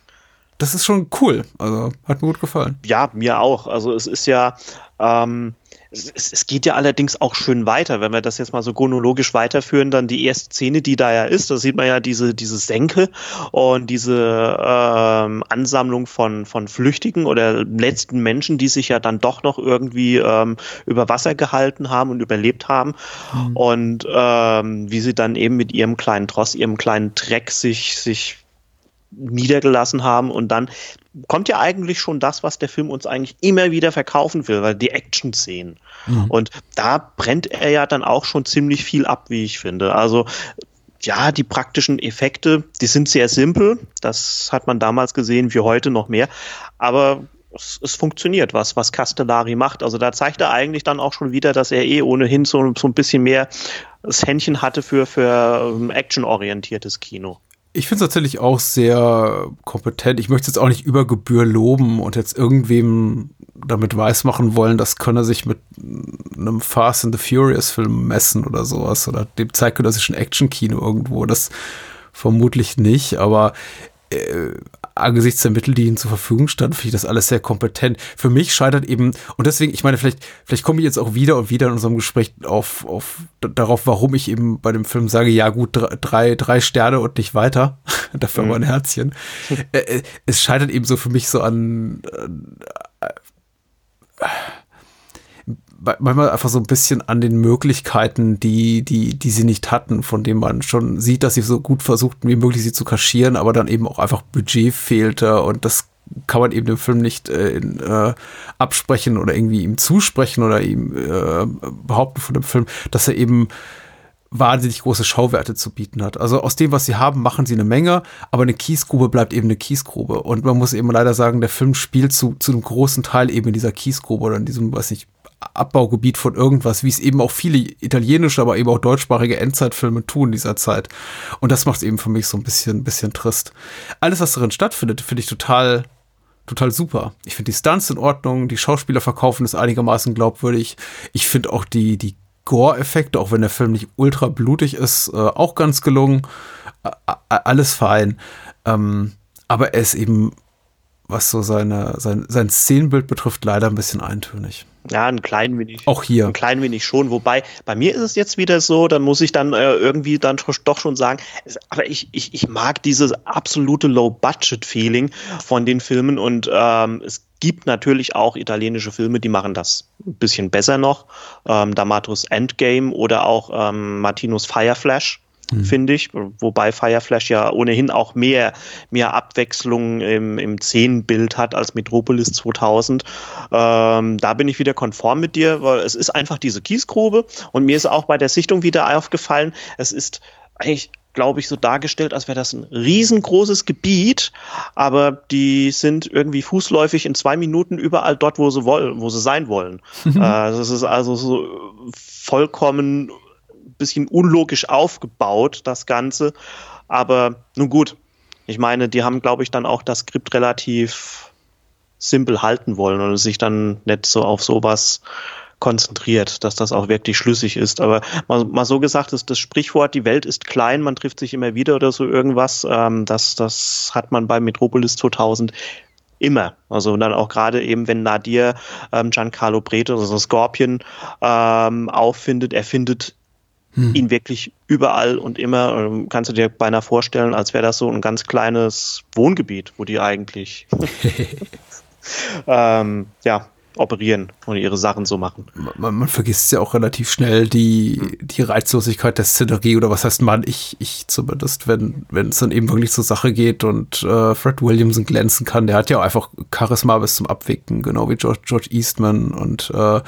Das ist schon cool. Also hat mir gut gefallen. Ja, mir auch. Also es ist ja, ähm, es, es, geht ja allerdings auch schön weiter, wenn wir das jetzt mal so chronologisch weiterführen, dann die erste Szene, die da ja ist, da sieht man ja diese, diese Senke und diese ähm, Ansammlung von, von Flüchtigen oder letzten Menschen, die sich ja dann doch noch irgendwie ähm, über Wasser gehalten haben und überlebt haben mhm. und ähm, wie sie dann eben mit ihrem kleinen Tross, ihrem kleinen Dreck sich, sich niedergelassen haben und dann kommt ja eigentlich schon das, was der Film uns eigentlich immer wieder verkaufen will, weil die Action-Szenen. Mhm. Und da brennt er ja dann auch schon ziemlich viel ab, wie ich finde. Also ja, die praktischen Effekte, die sind sehr simpel. Das hat man damals gesehen, wie heute noch mehr. Aber es, es, funktioniert, was, was Castellari macht. Also da zeigt er eigentlich dann auch schon wieder, dass er eh ohnehin so, so ein bisschen mehr das Händchen hatte für, für ähm, actionorientiertes Kino ich finde es tatsächlich auch sehr kompetent. Ich möchte es jetzt auch nicht über Gebühr loben und jetzt irgendwem damit weismachen wollen, das könne sich mit einem Fast and the Furious Film messen oder sowas oder dem zeitgenössischen Action-Kino irgendwo. Das vermutlich nicht, aber äh, angesichts der Mittel, die ihnen zur Verfügung standen, finde ich das alles sehr kompetent. Für mich scheitert eben, und deswegen, ich meine, vielleicht, vielleicht komme ich jetzt auch wieder und wieder in unserem Gespräch auf, auf darauf, warum ich eben bei dem Film sage, ja gut, drei, drei Sterne und nicht weiter. Dafür mhm. aber ein Herzchen. Äh, äh, es scheitert eben so für mich so an äh, manchmal einfach so ein bisschen an den Möglichkeiten, die, die, die sie nicht hatten, von denen man schon sieht, dass sie so gut versuchten, wie möglich sie zu kaschieren, aber dann eben auch einfach Budget fehlte und das kann man eben dem Film nicht äh, in, äh, absprechen oder irgendwie ihm zusprechen oder ihm äh, behaupten von dem Film, dass er eben wahnsinnig große Schauwerte zu bieten hat. Also aus dem, was sie haben, machen sie eine Menge, aber eine Kiesgrube bleibt eben eine Kiesgrube. Und man muss eben leider sagen, der Film spielt zu, zu einem großen Teil eben in dieser Kiesgrube oder in diesem, weiß nicht, Abbaugebiet von irgendwas, wie es eben auch viele italienische, aber eben auch deutschsprachige Endzeitfilme tun in dieser Zeit. Und das macht es eben für mich so ein bisschen, bisschen trist. Alles, was darin stattfindet, finde ich total, total super. Ich finde die Stunts in Ordnung, die Schauspieler verkaufen es einigermaßen glaubwürdig. Ich finde auch die, die Gore-Effekte, auch wenn der Film nicht ultra blutig ist, äh, auch ganz gelungen. Äh, alles fein. Ähm, aber er ist eben, was so seine, sein, sein Szenenbild betrifft, leider ein bisschen eintönig. Ja, ein klein wenig. Auch hier. Ein klein wenig schon. Wobei, bei mir ist es jetzt wieder so, dann muss ich dann äh, irgendwie dann doch schon sagen, es, aber ich, ich, ich mag dieses absolute Low-Budget-Feeling von den Filmen und ähm, es gibt natürlich auch italienische Filme, die machen das ein bisschen besser noch. Ähm, D'Amatos Endgame oder auch ähm, Martinos Fireflash mhm. finde ich. Wobei Fireflash ja ohnehin auch mehr, mehr Abwechslung im, im Szenenbild hat als Metropolis 2000. Ähm, da bin ich wieder konform mit dir, weil es ist einfach diese Kiesgrube und mir ist auch bei der Sichtung wieder aufgefallen, es ist eigentlich glaube ich, so dargestellt, als wäre das ein riesengroßes Gebiet, aber die sind irgendwie fußläufig in zwei Minuten überall dort, wo sie wollen, wo sie sein wollen. Äh, das ist also so vollkommen bisschen unlogisch aufgebaut, das Ganze. Aber nun gut, ich meine, die haben, glaube ich, dann auch das Skript relativ simpel halten wollen und sich dann nicht so auf sowas konzentriert, dass das auch wirklich schlüssig ist. Aber mal, mal so gesagt ist das Sprichwort, die Welt ist klein, man trifft sich immer wieder oder so irgendwas, ähm, das, das hat man bei Metropolis 2000 immer. Also dann auch gerade eben, wenn Nadir ähm, Giancarlo Breto, also Scorpion, ähm, auffindet, er findet hm. ihn wirklich überall und immer, ähm, kannst du dir beinahe vorstellen, als wäre das so ein ganz kleines Wohngebiet, wo die eigentlich ähm, ja, operieren und ihre Sachen so machen. Man, man vergisst ja auch relativ schnell die, die Reizlosigkeit der Szenerie oder was heißt man, ich, ich zumindest, wenn wenn es dann eben wirklich zur Sache geht und äh, Fred Williamson glänzen kann, der hat ja auch einfach Charisma bis zum Abwicken, genau wie George, George Eastman und äh,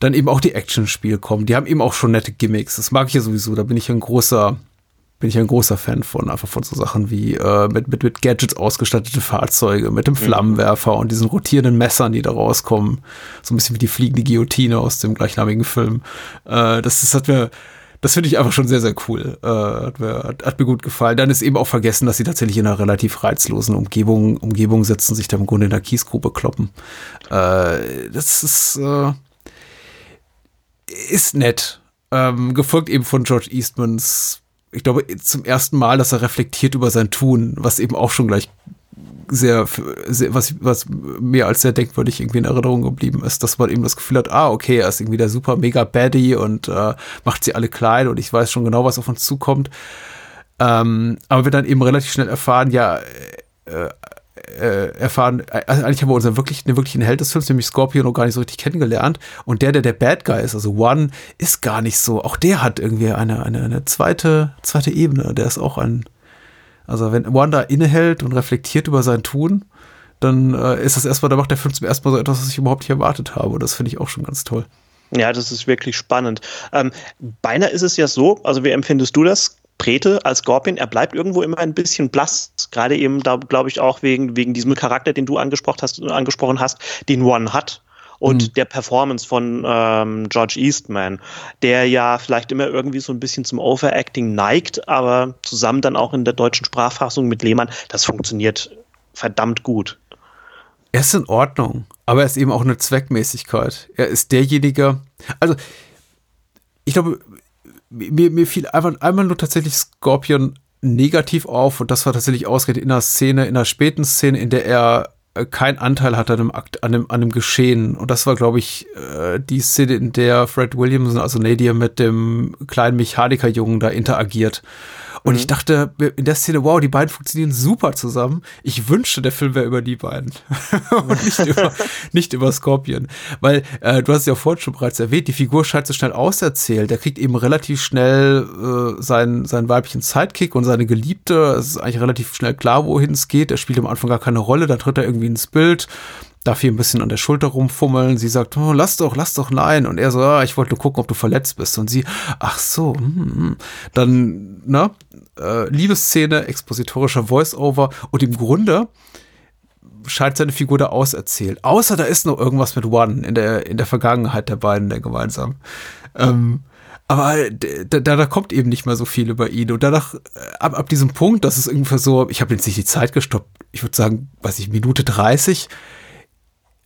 dann eben auch die Action-Spiele kommen. Die haben eben auch schon nette Gimmicks. Das mag ich ja sowieso. Da bin ich ein großer, bin ich ein großer Fan von, einfach von so Sachen wie äh, mit, mit, mit Gadgets ausgestattete Fahrzeuge, mit dem mhm. Flammenwerfer und diesen rotierenden Messern, die da rauskommen. So ein bisschen wie die fliegende Guillotine aus dem gleichnamigen Film. Äh, das, das hat mir, das finde ich einfach schon sehr, sehr cool. Äh, hat, mir, hat, hat, mir gut gefallen. Dann ist eben auch vergessen, dass sie tatsächlich in einer relativ reizlosen Umgebung, Umgebung sitzen, sich da im Grunde in der Kiesgrube kloppen. Äh, das ist, äh, ist nett. Ähm, gefolgt eben von George Eastmans, ich glaube, zum ersten Mal, dass er reflektiert über sein Tun, was eben auch schon gleich sehr, sehr was, was mehr als sehr denkwürdig irgendwie in Erinnerung geblieben ist, dass man eben das Gefühl hat, ah, okay, er ist irgendwie der super mega Baddie und äh, macht sie alle klein und ich weiß schon genau, was auf uns zukommt. Ähm, aber wir dann eben relativ schnell erfahren, ja, äh, äh, erfahren, also eigentlich haben wir unseren wirklich, den wirklichen Held des Films, nämlich Scorpion, noch gar nicht so richtig kennengelernt. Und der, der der Bad Guy ist, also One, ist gar nicht so. Auch der hat irgendwie eine, eine, eine zweite, zweite Ebene. Der ist auch ein, also wenn One da innehält und reflektiert über sein Tun, dann äh, ist das erstmal, da macht der Film zum ersten Mal so etwas, was ich überhaupt nicht erwartet habe. Das finde ich auch schon ganz toll. Ja, das ist wirklich spannend. Ähm, beinahe ist es ja so, also wie empfindest du das? Prete als Scorpion, er bleibt irgendwo immer ein bisschen blass. Gerade eben, da glaube ich auch wegen, wegen diesem Charakter, den du angesprochen hast, angesprochen hast, den One hat und mhm. der Performance von ähm, George Eastman, der ja vielleicht immer irgendwie so ein bisschen zum Overacting neigt, aber zusammen dann auch in der deutschen Sprachfassung mit Lehmann, das funktioniert verdammt gut. Er ist in Ordnung, aber er ist eben auch eine Zweckmäßigkeit. Er ist derjenige, also ich glaube, mir, mir fiel einfach einmal nur tatsächlich Scorpion negativ auf und das war tatsächlich ausgerechnet in einer Szene, in einer späten Szene, in der er äh, keinen Anteil hat an dem, Akt, an dem, an dem Geschehen. Und das war, glaube ich, äh, die Szene, in der Fred Williamson, also Nadia, mit dem kleinen Mechanikerjungen da interagiert. Und mhm. ich dachte in der Szene, wow, die beiden funktionieren super zusammen. Ich wünschte, der Film wäre über die beiden. und nicht über, nicht über Scorpion. Weil, äh, du hast es ja vorhin schon bereits erwähnt, die Figur scheint so schnell auserzählt. Der kriegt eben relativ schnell äh, sein, sein weiblichen Sidekick und seine Geliebte. Es ist eigentlich relativ schnell klar, wohin es geht. Er spielt am Anfang gar keine Rolle. Da tritt er irgendwie ins Bild darf hier ein bisschen an der Schulter rumfummeln. Sie sagt, oh, lass doch, lass doch, nein. Und er so, ah, ich wollte nur gucken, ob du verletzt bist. Und sie, ach so, hm, dann, na, äh, Liebesszene, expositorischer Voice-Over und im Grunde scheint seine Figur da auserzählt. Außer da ist noch irgendwas mit One in der, in der Vergangenheit der beiden, der gemeinsam. Ähm, aber da, da, kommt eben nicht mehr so viel über ihn. Und danach, äh, ab, ab diesem Punkt, das ist irgendwie so, ich habe jetzt nicht die Zeit gestoppt, ich würde sagen, weiß ich, Minute 30,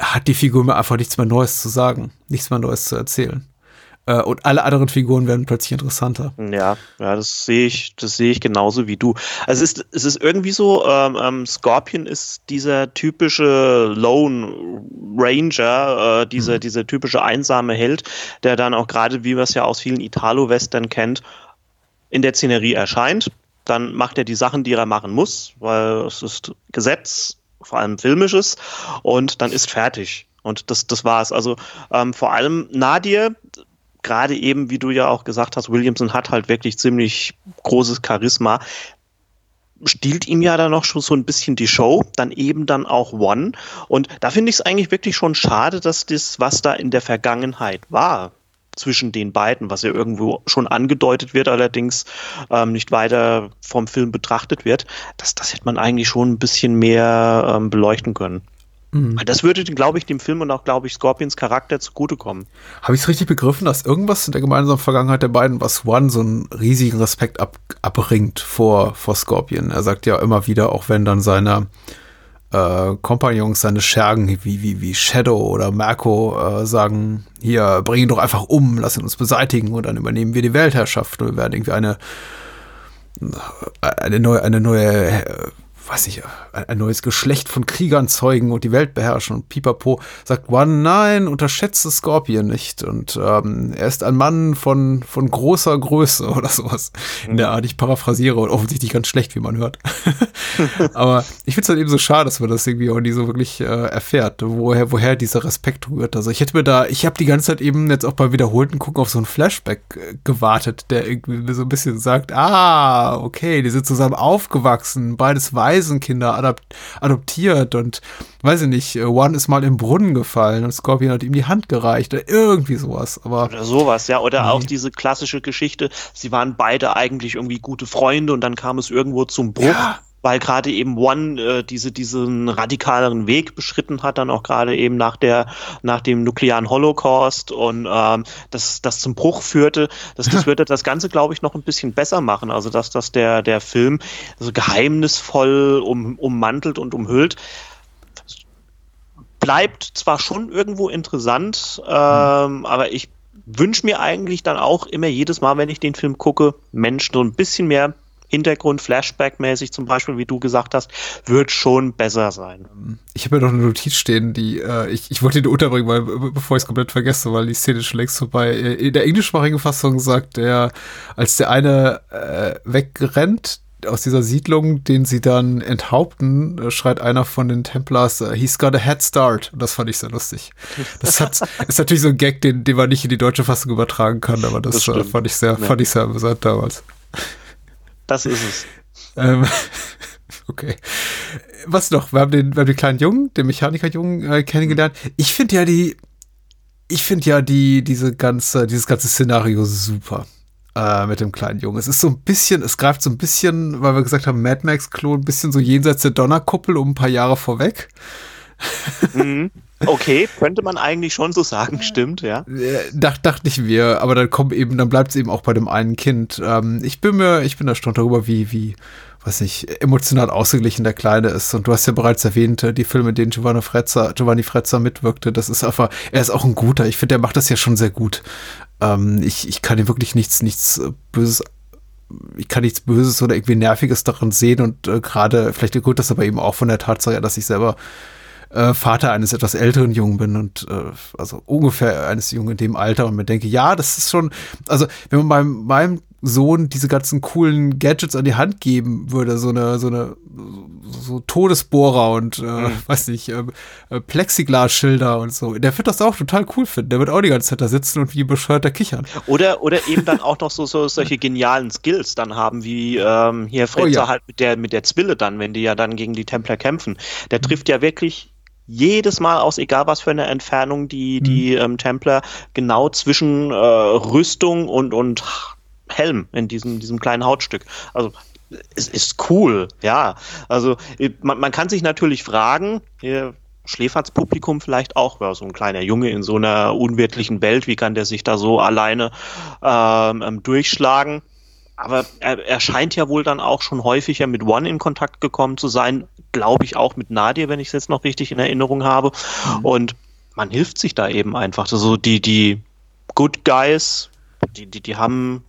hat die Figur mir einfach nichts mehr Neues zu sagen, nichts mehr Neues zu erzählen. Äh, und alle anderen Figuren werden plötzlich interessanter. Ja, ja, das sehe ich, das sehe ich genauso wie du. Also es ist, es ist irgendwie so, ähm, ähm, Scorpion ist dieser typische Lone Ranger, äh, dieser, mhm. dieser typische einsame Held, der dann auch gerade, wie wir es ja aus vielen Italo-Western kennt, in der Szenerie erscheint. Dann macht er die Sachen, die er machen muss, weil es ist Gesetz, vor allem filmisches, und dann ist fertig. Und das, das war's. Also ähm, vor allem Nadir, gerade eben, wie du ja auch gesagt hast, Williamson hat halt wirklich ziemlich großes Charisma. Stiehlt ihm ja dann noch schon so ein bisschen die Show, dann eben dann auch One. Und da finde ich es eigentlich wirklich schon schade, dass das, was da in der Vergangenheit war, zwischen den beiden, was ja irgendwo schon angedeutet wird, allerdings ähm, nicht weiter vom Film betrachtet wird, das, das hätte man eigentlich schon ein bisschen mehr ähm, beleuchten können. Mhm. Das würde, glaube ich, dem Film und auch, glaube ich, Scorpions Charakter zugutekommen. Habe ich es richtig begriffen, dass irgendwas in der gemeinsamen Vergangenheit der beiden, was One so einen riesigen Respekt ab, abbringt vor, vor Scorpion? Er sagt ja immer wieder, auch wenn dann seine äh, Kompagnons, seine Schergen wie, wie, wie Shadow oder Marco äh, sagen, hier, bring ihn doch einfach um, lass ihn uns beseitigen und dann übernehmen wir die Weltherrschaft und wir werden irgendwie eine, eine neue, eine neue äh, weiß nicht, ein neues Geschlecht von Kriegern zeugen und die Welt beherrschen. Und Pipapo sagt, One, nein, unterschätze Scorpion nicht. Und ähm, er ist ein Mann von, von großer Größe oder sowas. In der Art, ich paraphrasiere und offensichtlich ganz schlecht, wie man hört. Aber ich finde es halt eben so schade, dass man das irgendwie auch nie so wirklich äh, erfährt, woher, woher dieser Respekt rührt. Also ich hätte mir da, ich habe die ganze Zeit eben jetzt auch beim wiederholten Gucken auf so ein Flashback äh, gewartet, der irgendwie so ein bisschen sagt, ah, okay, die sind zusammen aufgewachsen, beides weiß Waisenkinder adapt adoptiert und weiß ich nicht, äh, One ist mal im Brunnen gefallen und Scorpion hat ihm die Hand gereicht oder irgendwie sowas. Aber oder sowas, ja. Oder nee. auch diese klassische Geschichte, sie waren beide eigentlich irgendwie gute Freunde und dann kam es irgendwo zum Bruch. Ja weil gerade eben One äh, diese diesen radikaleren Weg beschritten hat, dann auch gerade eben nach der nach dem nuklearen Holocaust und ähm, das das zum Bruch führte. Das das würde das Ganze, glaube ich, noch ein bisschen besser machen. Also dass dass der der Film so geheimnisvoll um, ummantelt und umhüllt bleibt zwar schon irgendwo interessant, ähm, mhm. aber ich wünsche mir eigentlich dann auch immer jedes Mal, wenn ich den Film gucke, Mensch, so ein bisschen mehr Hintergrund, Flashback-mäßig zum Beispiel, wie du gesagt hast, wird schon besser sein. Ich habe ja noch eine Notiz stehen, die äh, ich, ich wollte die unterbringen, weil, bevor ich es komplett vergesse, weil die Szene schon längst vorbei. In der englischsprachigen Fassung sagt er, als der eine äh, wegrennt, aus dieser Siedlung, den sie dann enthaupten, äh, schreit einer von den Templars, uh, he's got a head start. Und das fand ich sehr lustig. Das hat, ist natürlich so ein Gag, den, den man nicht in die deutsche Fassung übertragen kann, aber das, das äh, fand ich sehr, ja. fand ich sehr amüsant damals. Das ist es. Ähm, okay. Was noch? Wir haben den, wir haben den kleinen Jungen, den Mechanikerjungen äh, kennengelernt. Ich finde ja die, ich finde ja die, diese ganze, dieses ganze Szenario super. Äh, mit dem kleinen Jungen. Es ist so ein bisschen, es greift so ein bisschen, weil wir gesagt haben, Mad Max-Klon, ein bisschen so jenseits der Donnerkuppel um ein paar Jahre vorweg. Mhm. Okay, könnte man eigentlich schon so sagen, stimmt, ja. Dacht, dachte ich mir, aber dann kommt eben, dann bleibt es eben auch bei dem einen Kind. Ähm, ich bin mir, ich bin erstaunt darüber, wie, wie, weiß nicht, emotional ausgeglichen der Kleine ist. Und du hast ja bereits erwähnt, äh, die Filme, in denen Giovanni Frezza, Giovanni Frezza mitwirkte, das ist einfach, er ist auch ein guter. Ich finde, der macht das ja schon sehr gut. Ähm, ich, ich kann ihm wirklich nichts, nichts Böses ich kann nichts Böses oder irgendwie Nerviges daran sehen und äh, gerade, vielleicht gut das aber eben auch von der Tatsache, dass ich selber äh, Vater eines etwas älteren Jungen bin und äh, also ungefähr eines Jungen in dem Alter und mir denke, ja, das ist schon, also wenn man meinem, meinem Sohn diese ganzen coolen Gadgets an die Hand geben würde, so eine, so eine, so Todesbohrer und, äh, mhm. weiß nicht, äh, äh, Plexiglasschilder und so. Der wird das auch total cool finden. Der wird auch die ganze Zeit da sitzen und wie bescheuerter kichern. Oder, oder eben dann auch noch so, so solche genialen Skills dann haben, wie ähm, hier Fritze oh, ja. halt mit der, mit der Zwille dann, wenn die ja dann gegen die Templer kämpfen. Der trifft ja wirklich jedes Mal aus, egal was für eine Entfernung die, die mhm. ähm, Templer genau zwischen äh, Rüstung und, und Helm in diesem, diesem kleinen Hautstück. Also es ist cool, ja. Also man, man kann sich natürlich fragen, hier Schläferzpublikum vielleicht auch, ja, so ein kleiner Junge in so einer unwirtlichen Welt, wie kann der sich da so alleine ähm, ähm, durchschlagen? Aber er, er scheint ja wohl dann auch schon häufiger mit One in Kontakt gekommen zu sein, glaube ich auch mit Nadia, wenn ich es jetzt noch richtig in Erinnerung habe. Mhm. Und man hilft sich da eben einfach. Also die, die Good Guys, die, die, die haben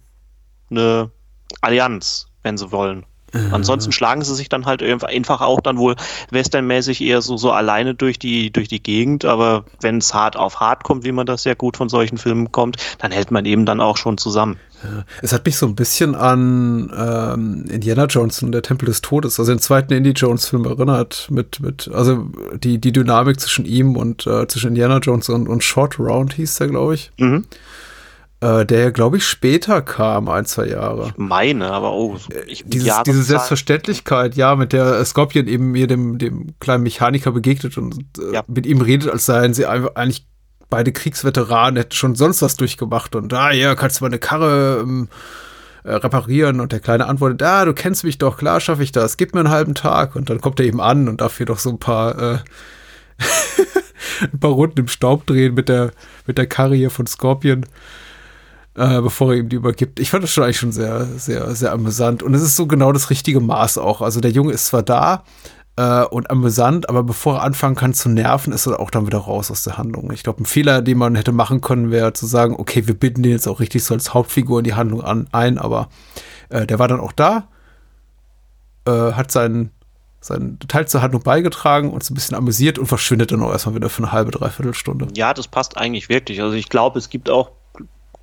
eine Allianz, wenn sie wollen. Ansonsten schlagen sie sich dann halt einfach auch dann wohl westernmäßig eher so, so alleine durch die, durch die Gegend. Aber wenn es hart auf hart kommt, wie man das sehr gut von solchen Filmen kommt, dann hält man eben dann auch schon zusammen. Es hat mich so ein bisschen an ähm, Indiana Jones und der Tempel des Todes, also den zweiten Indie Jones Film erinnert, mit, mit, also die, die Dynamik zwischen ihm und äh, zwischen Indiana Jones und, und Short Round hieß der, glaube ich. Mhm. Äh, der, glaube ich, später kam, ein, zwei Jahre. Ich meine, aber oh. Ich, Dieses, diese Selbstverständlichkeit, ja, mit der Scorpion eben mir dem, dem kleinen Mechaniker begegnet und äh, ja. mit ihm redet, als seien sie eigentlich beide Kriegsveteranen, hätten schon sonst was durchgemacht und ah ja, kannst du mal eine Karre ähm, äh, reparieren und der Kleine antwortet, ah, du kennst mich doch, klar schaffe ich das, gib mir einen halben Tag und dann kommt er eben an und dafür doch so ein paar äh, ein paar Runden im Staub drehen mit der mit der Karre hier von Scorpion äh, bevor er ihm die übergibt. Ich fand das schon eigentlich schon sehr, sehr, sehr amüsant. Und es ist so genau das richtige Maß auch. Also der Junge ist zwar da äh, und amüsant, aber bevor er anfangen kann zu nerven, ist er auch dann wieder raus aus der Handlung. Ich glaube, ein Fehler, den man hätte machen können, wäre zu sagen, okay, wir binden den jetzt auch richtig so als Hauptfigur in die Handlung an, ein, aber äh, der war dann auch da, äh, hat seinen seinen Teil zur Handlung beigetragen und so ein bisschen amüsiert und verschwindet dann auch erstmal wieder für eine halbe, dreiviertel Stunde. Ja, das passt eigentlich wirklich. Also ich glaube, es gibt auch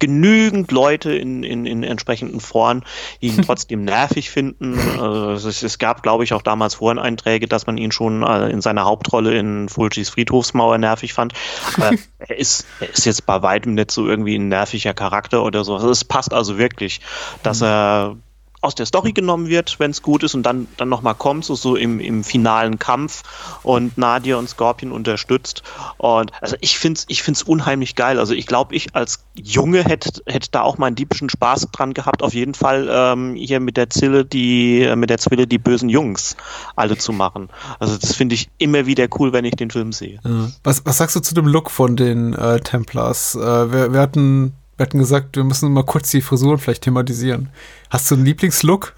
genügend Leute in, in, in entsprechenden Foren, die ihn trotzdem nervig finden. Also es, es, gab, glaube ich, auch damals Foreneinträge, dass man ihn schon äh, in seiner Hauptrolle in Fulcis Friedhofsmauer nervig fand. Aber er ist, er ist jetzt bei weitem nicht so irgendwie ein nerviger Charakter oder so. Also es passt also wirklich, dass mhm. er aus der Story genommen wird, wenn es gut ist und dann, dann nochmal kommt, so, so im, im finalen Kampf und Nadia und Scorpion unterstützt. Und also ich finde es ich find's unheimlich geil. Also ich glaube, ich als Junge hätte hätt da auch meinen diebischen Spaß dran gehabt, auf jeden Fall ähm, hier mit der Zille, die, äh, mit der Zwille die bösen Jungs alle zu machen. Also das finde ich immer wieder cool, wenn ich den Film sehe. Was, was sagst du zu dem Look von den äh, Templars? Äh, wir, wir hatten wir hatten gesagt, wir müssen mal kurz die Frisuren vielleicht thematisieren. Hast du einen Lieblingslook?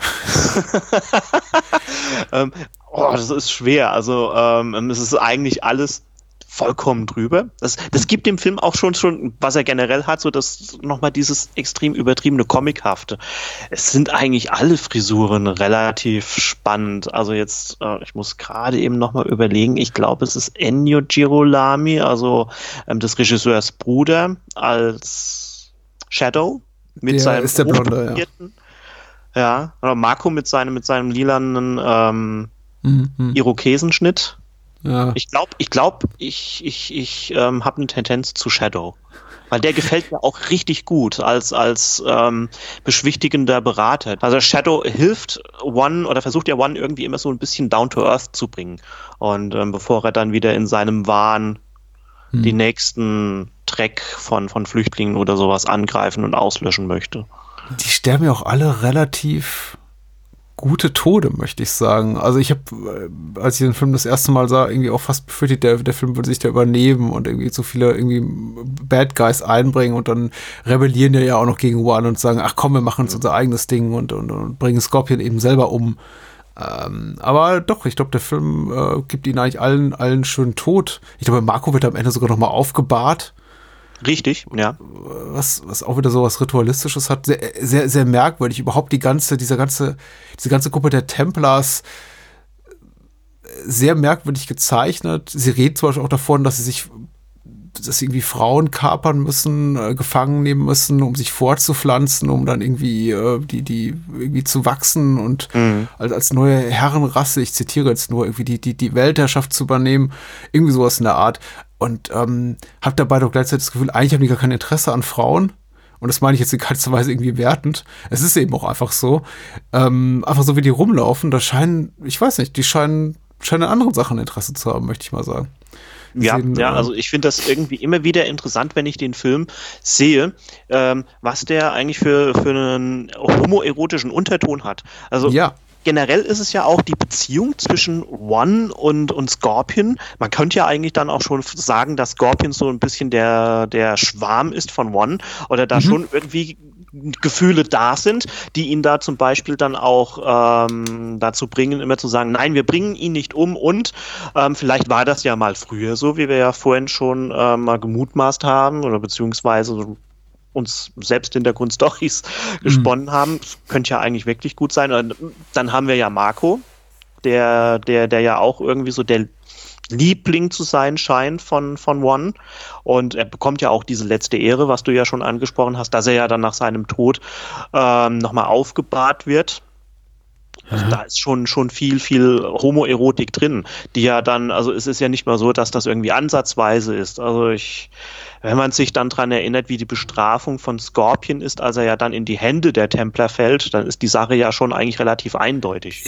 ähm, oh, das ist schwer. Also ähm, es ist eigentlich alles vollkommen drüber. Das, das gibt dem Film auch schon, schon, was er generell hat, so das nochmal dieses extrem übertriebene Comichafte. Es sind eigentlich alle Frisuren relativ spannend. Also jetzt, äh, ich muss gerade eben nochmal überlegen, ich glaube, es ist Ennio Girolami, also ähm, des Regisseurs Bruder, als Shadow mit der seinem ist der Blonde, ja. ja. oder Marco mit seinem mit seinem lilanen ähm, mhm. Irokesenschnitt. Ja. Ich glaube, ich glaube, ich ich ich ähm, habe eine Tendenz zu Shadow, weil der gefällt mir auch richtig gut als als ähm, beschwichtigender Berater. Also Shadow hilft One oder versucht ja One irgendwie immer so ein bisschen down to earth zu bringen und ähm, bevor er dann wieder in seinem Wahn hm. die nächsten Dreck von, von Flüchtlingen oder sowas angreifen und auslöschen möchte. Die sterben ja auch alle relativ gute Tode, möchte ich sagen. Also ich habe, äh, als ich den Film das erste Mal sah, irgendwie auch fast befürchtet, der, der Film würde sich da übernehmen und irgendwie zu viele irgendwie Bad Guys einbringen und dann rebellieren die ja auch noch gegen One und sagen, ach komm, wir machen uns unser eigenes Ding und, und, und bringen Scorpion eben selber um. Ähm, aber doch, ich glaube, der Film äh, gibt ihnen eigentlich allen, allen schönen Tod. Ich glaube, Marco wird am Ende sogar noch mal aufgebahrt. Richtig, ja. Was, was auch wieder so was Ritualistisches hat. Sehr, sehr, sehr merkwürdig. Überhaupt die ganze, diese ganze, diese ganze Gruppe der Templars sehr merkwürdig gezeichnet. Sie reden zum Beispiel auch davon, dass sie sich dass sie irgendwie Frauen kapern müssen, äh, gefangen nehmen müssen, um sich fortzupflanzen, um dann irgendwie äh, die, die irgendwie zu wachsen und mhm. als, als neue Herrenrasse, ich zitiere jetzt nur, irgendwie die, die, die Weltherrschaft zu übernehmen, irgendwie sowas in der Art. Und ähm, habe dabei doch gleichzeitig das Gefühl, eigentlich haben die gar kein Interesse an Frauen. Und das meine ich jetzt in keinster Weise irgendwie wertend. Es ist eben auch einfach so. Ähm, einfach so wie die rumlaufen, da scheinen, ich weiß nicht, die scheinen, scheinen an anderen Sachen Interesse zu haben, möchte ich mal sagen. Ja, sehen, ja, also ich finde das irgendwie immer wieder interessant, wenn ich den Film sehe, ähm, was der eigentlich für, für einen homoerotischen Unterton hat. Also ja generell ist es ja auch die Beziehung zwischen One und, und Scorpion. Man könnte ja eigentlich dann auch schon sagen, dass Scorpion so ein bisschen der, der Schwarm ist von One oder da mhm. schon irgendwie Gefühle da sind, die ihn da zum Beispiel dann auch ähm, dazu bringen, immer zu sagen, nein, wir bringen ihn nicht um und ähm, vielleicht war das ja mal früher so, wie wir ja vorhin schon äh, mal gemutmaßt haben oder beziehungsweise uns selbst Hintergrundstories mhm. gesponnen haben. Das könnte ja eigentlich wirklich gut sein. Und dann haben wir ja Marco, der, der, der ja auch irgendwie so der Liebling zu sein scheint von, von One. Und er bekommt ja auch diese letzte Ehre, was du ja schon angesprochen hast, dass er ja dann nach seinem Tod ähm, nochmal aufgebahrt wird. Also da ist schon, schon viel, viel Homoerotik drin, die ja dann, also es ist ja nicht mal so, dass das irgendwie ansatzweise ist. Also ich, wenn man sich dann dran erinnert, wie die Bestrafung von Scorpion ist, als er ja dann in die Hände der Templer fällt, dann ist die Sache ja schon eigentlich relativ eindeutig.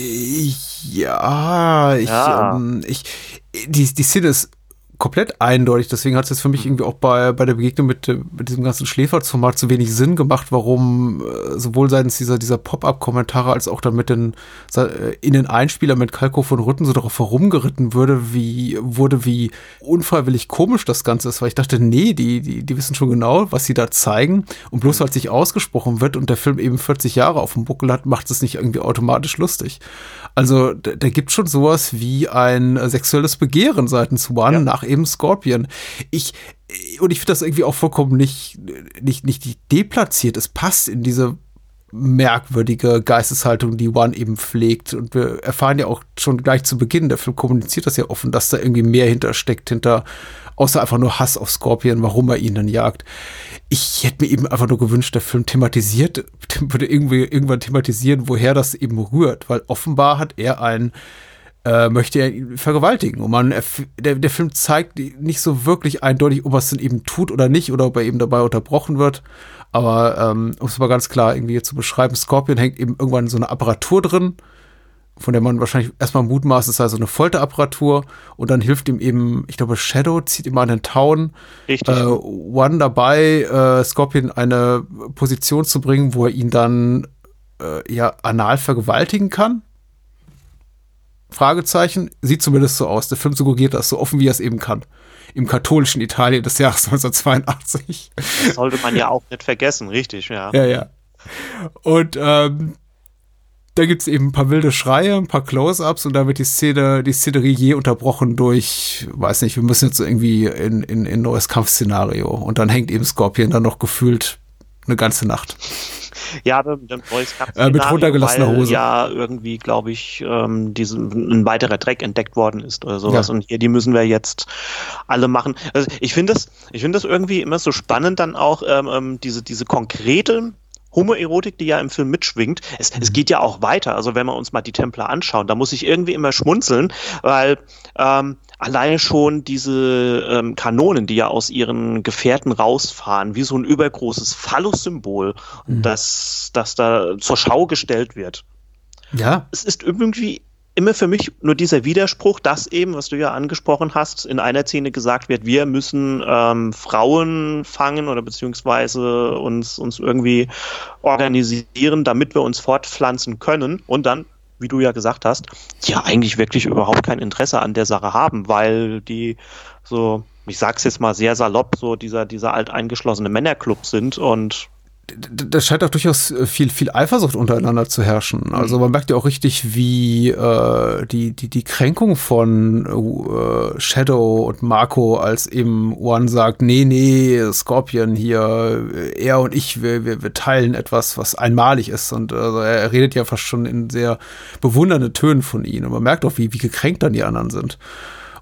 Ja, ich, ja. Ähm, ich die, die Szene ist komplett eindeutig. Deswegen hat es jetzt für mich irgendwie auch bei, bei der Begegnung mit, mit diesem ganzen Schläferzformat zu wenig Sinn gemacht, warum äh, sowohl seitens dieser, dieser Pop-Up-Kommentare als auch dann mit den, äh, in den Einspieler mit Kalko von Rütten so darauf herumgeritten würde, wie, wurde, wie unfreiwillig komisch das Ganze ist, weil ich dachte, nee, die, die, die wissen schon genau, was sie da zeigen. Und bloß weil es sich ausgesprochen wird und der Film eben 40 Jahre auf dem Buckel hat, macht es nicht irgendwie automatisch lustig. Also, da, da gibt schon sowas wie ein äh, sexuelles Begehren seitens One ja. nach eben Scorpion. Ich, und ich finde das irgendwie auch vollkommen nicht, nicht, nicht deplatziert. Es passt in diese merkwürdige Geisteshaltung, die One eben pflegt. Und wir erfahren ja auch schon gleich zu Beginn, der Film kommuniziert das ja offen, dass da irgendwie mehr hintersteckt, hinter, außer einfach nur Hass auf Scorpion, warum er ihn dann jagt. Ich hätte mir eben einfach nur gewünscht, der Film thematisiert, würde irgendwie irgendwann thematisieren, woher das eben rührt, weil offenbar hat er ein äh, möchte er ihn vergewaltigen. Und man, der, der Film zeigt nicht so wirklich eindeutig, ob er es denn eben tut oder nicht, oder ob er eben dabei unterbrochen wird. Aber ähm, um es mal ganz klar irgendwie zu beschreiben, Scorpion hängt eben irgendwann in so einer Apparatur drin, von der man wahrscheinlich erstmal mutmaßt, es sei so eine Folterapparatur und dann hilft ihm eben, ich glaube, Shadow zieht ihm an den Tauen. Richtig. Äh, One dabei, äh, Scorpion eine Position zu bringen, wo er ihn dann äh, ja anal vergewaltigen kann. Fragezeichen, sieht zumindest so aus. Der Film suggeriert das so offen, wie er es eben kann. Im katholischen Italien des Jahres 1982. Das sollte man ja auch nicht vergessen, richtig, ja. Ja, ja. Und ähm, da gibt es eben ein paar wilde Schreie, ein paar Close-Ups und da wird die Szene, die Szenerie je unterbrochen durch, weiß nicht, wir müssen jetzt irgendwie in, in, in ein neues Kampfszenario. Und dann hängt eben Scorpion dann noch gefühlt eine ganze Nacht. Ja, ein neues äh, Mit runtergelassener Hose. Ja, irgendwie, glaube ich, ähm, diesen, ein weiterer Dreck entdeckt worden ist oder sowas. Ja. Und hier, die müssen wir jetzt alle machen. Also ich finde das, ich finde das irgendwie immer so spannend, dann auch ähm, ähm diese, diese konkrete Homoerotik, die ja im Film mitschwingt. Es, mhm. es geht ja auch weiter. Also wenn wir uns mal die Templer anschauen, da muss ich irgendwie immer schmunzeln, weil ähm, alleine schon diese ähm, Kanonen, die ja aus ihren Gefährten rausfahren, wie so ein übergroßes Phallus-Symbol, mhm. das, das da zur Schau gestellt wird. Ja. Es ist irgendwie immer für mich nur dieser Widerspruch, dass eben, was du ja angesprochen hast, in einer Szene gesagt wird, wir müssen ähm, Frauen fangen oder beziehungsweise uns, uns irgendwie organisieren, damit wir uns fortpflanzen können und dann, wie du ja gesagt hast, ja eigentlich wirklich überhaupt kein Interesse an der Sache haben, weil die so, ich sag's jetzt mal sehr salopp, so dieser, dieser alteingeschlossene Männerclub sind und da scheint auch durchaus äh, viel, viel Eifersucht untereinander zu herrschen. Also man merkt ja auch richtig, wie äh, die, die, die Kränkung von äh, Shadow und Marco, als eben One sagt, nee, nee, Scorpion hier, er und ich, wir, wir, wir teilen etwas, was einmalig ist. Und also er, er redet ja fast schon in sehr bewundernde Tönen von ihnen. Und man merkt auch, wie, wie gekränkt dann die anderen sind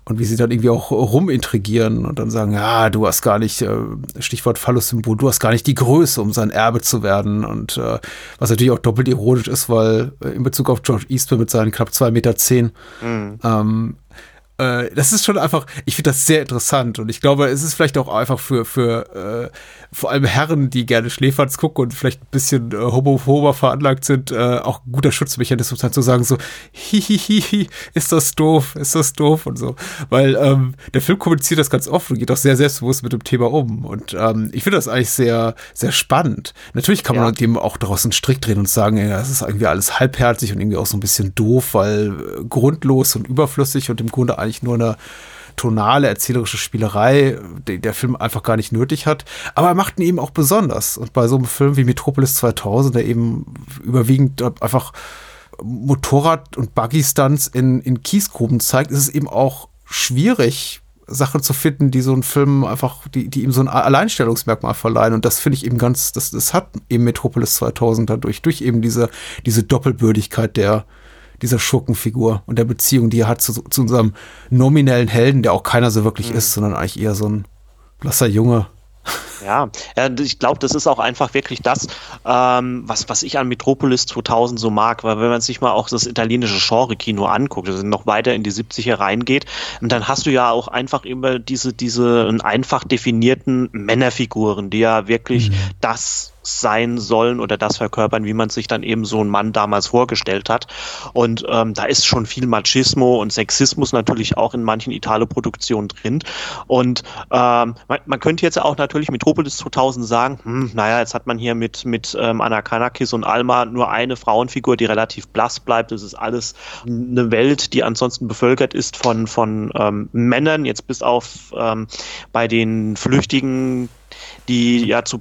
und wie sie dann irgendwie auch rumintrigieren und dann sagen, ja, du hast gar nicht, äh, Stichwort Phallus-Symbol, du hast gar nicht die Größe, um sein Erbe zu werden. Und äh, was natürlich auch doppelt ironisch ist, weil äh, in Bezug auf George Eastman mit seinen knapp zwei Meter zehn, mhm. ähm, äh, das ist schon einfach, ich finde das sehr interessant und ich glaube, es ist vielleicht auch einfach für, für äh, vor allem Herren, die gerne Schläferz gucken und vielleicht ein bisschen äh, homophober veranlagt sind, äh, auch ein guter Schutzmechanismus halt zu sagen, so, hihihi, ist das doof, ist das doof und so. Weil ähm, der Film kommuniziert das ganz offen und geht auch sehr selbstbewusst mit dem Thema um. Und ähm, ich finde das eigentlich sehr, sehr spannend. Natürlich kann man ja. dem auch daraus einen Strick drehen und sagen, ja, das ist irgendwie alles halbherzig und irgendwie auch so ein bisschen doof, weil äh, grundlos und überflüssig und im Grunde eigentlich nur eine tonale, erzählerische Spielerei, die der Film einfach gar nicht nötig hat. Aber er macht ihn eben auch besonders. Und bei so einem Film wie Metropolis 2000, der eben überwiegend einfach Motorrad- und Buggy-Stunts in, in Kiesgruben zeigt, ist es eben auch schwierig, Sachen zu finden, die so einen Film einfach, die, die ihm so ein Alleinstellungsmerkmal verleihen. Und das finde ich eben ganz, das, das hat eben Metropolis 2000 dadurch, durch eben diese, diese Doppelbürdigkeit der, dieser Schurkenfigur und der Beziehung, die er hat zu, zu unserem nominellen Helden, der auch keiner so wirklich mhm. ist, sondern eigentlich eher so ein blasser Junge. Ja, ich glaube, das ist auch einfach wirklich das, ähm, was, was ich an Metropolis 2000 so mag, weil wenn man sich mal auch das italienische Genre-Kino anguckt, also noch weiter in die 70er reingeht, dann hast du ja auch einfach immer diese, diese einfach definierten Männerfiguren, die ja wirklich mhm. das sein sollen oder das verkörpern, wie man sich dann eben so ein Mann damals vorgestellt hat. Und ähm, da ist schon viel Machismo und Sexismus natürlich auch in manchen Italo-Produktionen drin. Und ähm, man, man, könnte jetzt auch natürlich Metropolis 2000 sagen, hm, naja, jetzt hat man hier mit, mit ähm, Anna Kanakis und Alma nur eine Frauenfigur, die relativ blass bleibt. Das ist alles eine Welt, die ansonsten bevölkert ist von, von ähm, Männern, jetzt bis auf ähm, bei den Flüchtigen die ja zu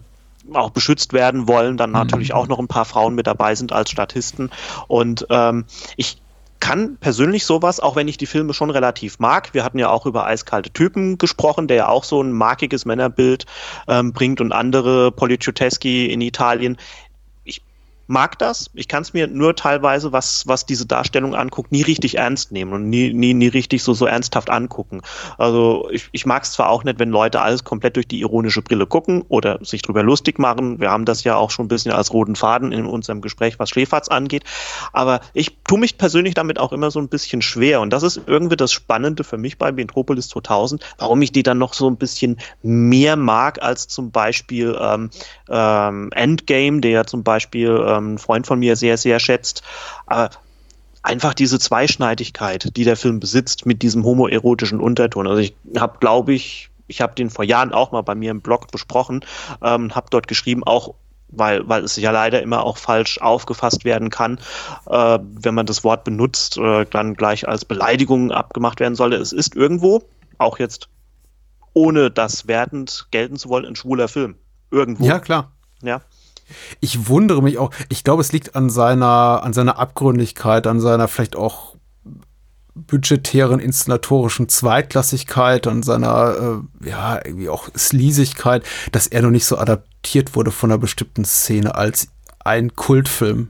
auch beschützt werden wollen, dann natürlich mhm. auch noch ein paar Frauen mit dabei sind als Statisten. Und ähm, ich kann persönlich sowas, auch wenn ich die Filme schon relativ mag. Wir hatten ja auch über eiskalte Typen gesprochen, der ja auch so ein markiges Männerbild ähm, bringt und andere Policioteschi in Italien mag das. Ich kann es mir nur teilweise, was, was diese Darstellung anguckt, nie richtig ernst nehmen und nie, nie, nie richtig so, so ernsthaft angucken. Also ich, ich mag es zwar auch nicht, wenn Leute alles komplett durch die ironische Brille gucken oder sich drüber lustig machen. Wir haben das ja auch schon ein bisschen als roten Faden in unserem Gespräch, was Schläferz angeht. Aber ich tue mich persönlich damit auch immer so ein bisschen schwer. Und das ist irgendwie das Spannende für mich bei Metropolis 2000, warum ich die dann noch so ein bisschen mehr mag als zum Beispiel ähm, ähm, Endgame, der ja zum Beispiel ähm, ein Freund von mir sehr, sehr schätzt. Aber einfach diese Zweischneidigkeit, die der Film besitzt mit diesem homoerotischen Unterton. Also ich habe, glaube ich, ich habe den vor Jahren auch mal bei mir im Blog besprochen, ähm, habe dort geschrieben, auch weil, weil es ja leider immer auch falsch aufgefasst werden kann, äh, wenn man das Wort benutzt, äh, dann gleich als Beleidigung abgemacht werden solle. Es ist irgendwo, auch jetzt ohne das wertend gelten zu wollen, ein schwuler Film. Irgendwo. Ja, klar. Ja. Ich wundere mich auch, ich glaube, es liegt an seiner, an seiner Abgründigkeit, an seiner vielleicht auch budgetären, inszenatorischen Zweitklassigkeit, an seiner, äh, ja, irgendwie auch Sleasigkeit, dass er noch nicht so adaptiert wurde von einer bestimmten Szene als ein Kultfilm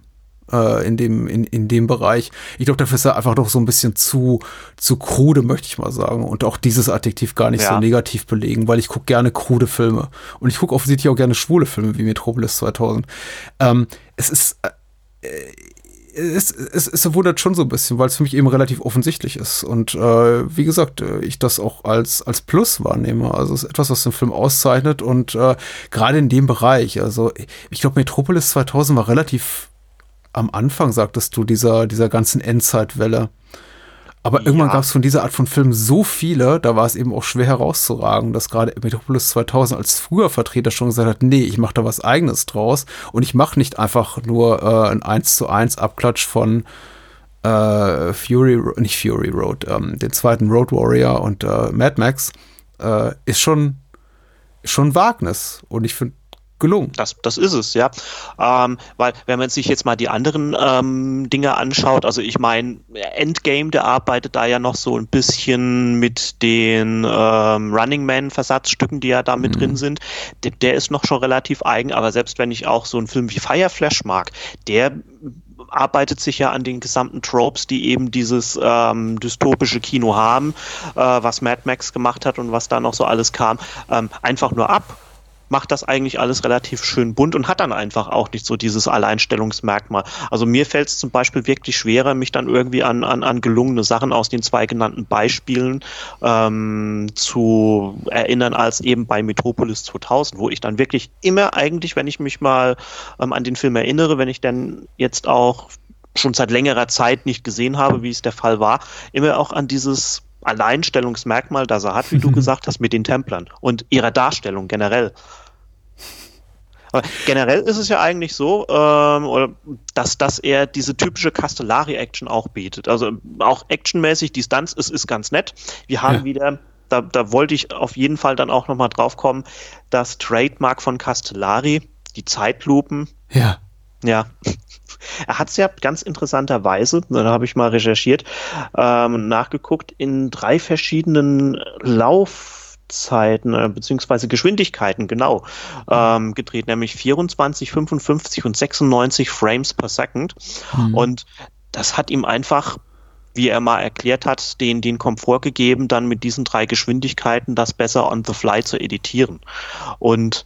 äh, in, dem, in, in dem Bereich. Ich glaube, dafür ist er einfach noch so ein bisschen zu, zu krude, möchte ich mal sagen. Und auch dieses Adjektiv gar nicht ja. so negativ belegen, weil ich gucke gerne krude Filme. Und ich gucke offensichtlich auch gerne schwule Filme wie Metropolis 2000. Ähm, es ist. Äh, es, es, es wundert schon so ein bisschen, weil es für mich eben relativ offensichtlich ist. Und äh, wie gesagt, äh, ich das auch als, als Plus wahrnehme. Also es ist etwas, was den Film auszeichnet und äh, gerade in dem Bereich. Also ich glaube, Metropolis 2000 war relativ am Anfang, sagtest du, dieser, dieser ganzen Endzeitwelle. Aber ja. irgendwann gab es von dieser Art von Filmen so viele, da war es eben auch schwer herauszuragen, dass gerade Metropolis 2000 als früher Vertreter schon gesagt hat, nee, ich mache da was eigenes draus und ich mache nicht einfach nur äh, ein 1 zu 1 Abklatsch von äh, Fury, nicht Fury Road, ähm, den zweiten Road Warrior und äh, Mad Max, äh, ist schon, schon Wagnis. Und ich finde gelungen. Das, das ist es, ja. Ähm, weil, wenn man sich jetzt mal die anderen ähm, Dinge anschaut, also ich meine, Endgame, der arbeitet da ja noch so ein bisschen mit den ähm, Running Man-Versatzstücken, die ja da mit mhm. drin sind. Der, der ist noch schon relativ eigen, aber selbst wenn ich auch so einen Film wie Fireflash mag, der arbeitet sich ja an den gesamten Tropes, die eben dieses ähm, dystopische Kino haben, äh, was Mad Max gemacht hat und was da noch so alles kam, ähm, einfach nur ab macht das eigentlich alles relativ schön bunt und hat dann einfach auch nicht so dieses Alleinstellungsmerkmal. Also mir fällt es zum Beispiel wirklich schwerer, mich dann irgendwie an, an, an gelungene Sachen aus den zwei genannten Beispielen ähm, zu erinnern, als eben bei Metropolis 2000, wo ich dann wirklich immer eigentlich, wenn ich mich mal ähm, an den Film erinnere, wenn ich dann jetzt auch schon seit längerer Zeit nicht gesehen habe, wie es der Fall war, immer auch an dieses Alleinstellungsmerkmal, das er hat, wie du gesagt hast, mit den Templern und ihrer Darstellung generell. Aber generell ist es ja eigentlich so, ähm, dass, dass er diese typische Castellari-Action auch bietet. Also auch actionmäßig, die Stunts ist, ist ganz nett. Wir haben ja. wieder da, da wollte ich auf jeden Fall dann auch nochmal drauf kommen, das Trademark von Castellari, die Zeitlupen. Ja. Ja. Er hat es ja ganz interessanterweise, da habe ich mal recherchiert, ähm, nachgeguckt, in drei verschiedenen Lauf Zeiten äh, beziehungsweise Geschwindigkeiten genau ähm, gedreht, nämlich 24, 55 und 96 Frames per Second. Mhm. Und das hat ihm einfach wie er mal erklärt hat, den, den Komfort gegeben, dann mit diesen drei Geschwindigkeiten das besser on the fly zu editieren. Und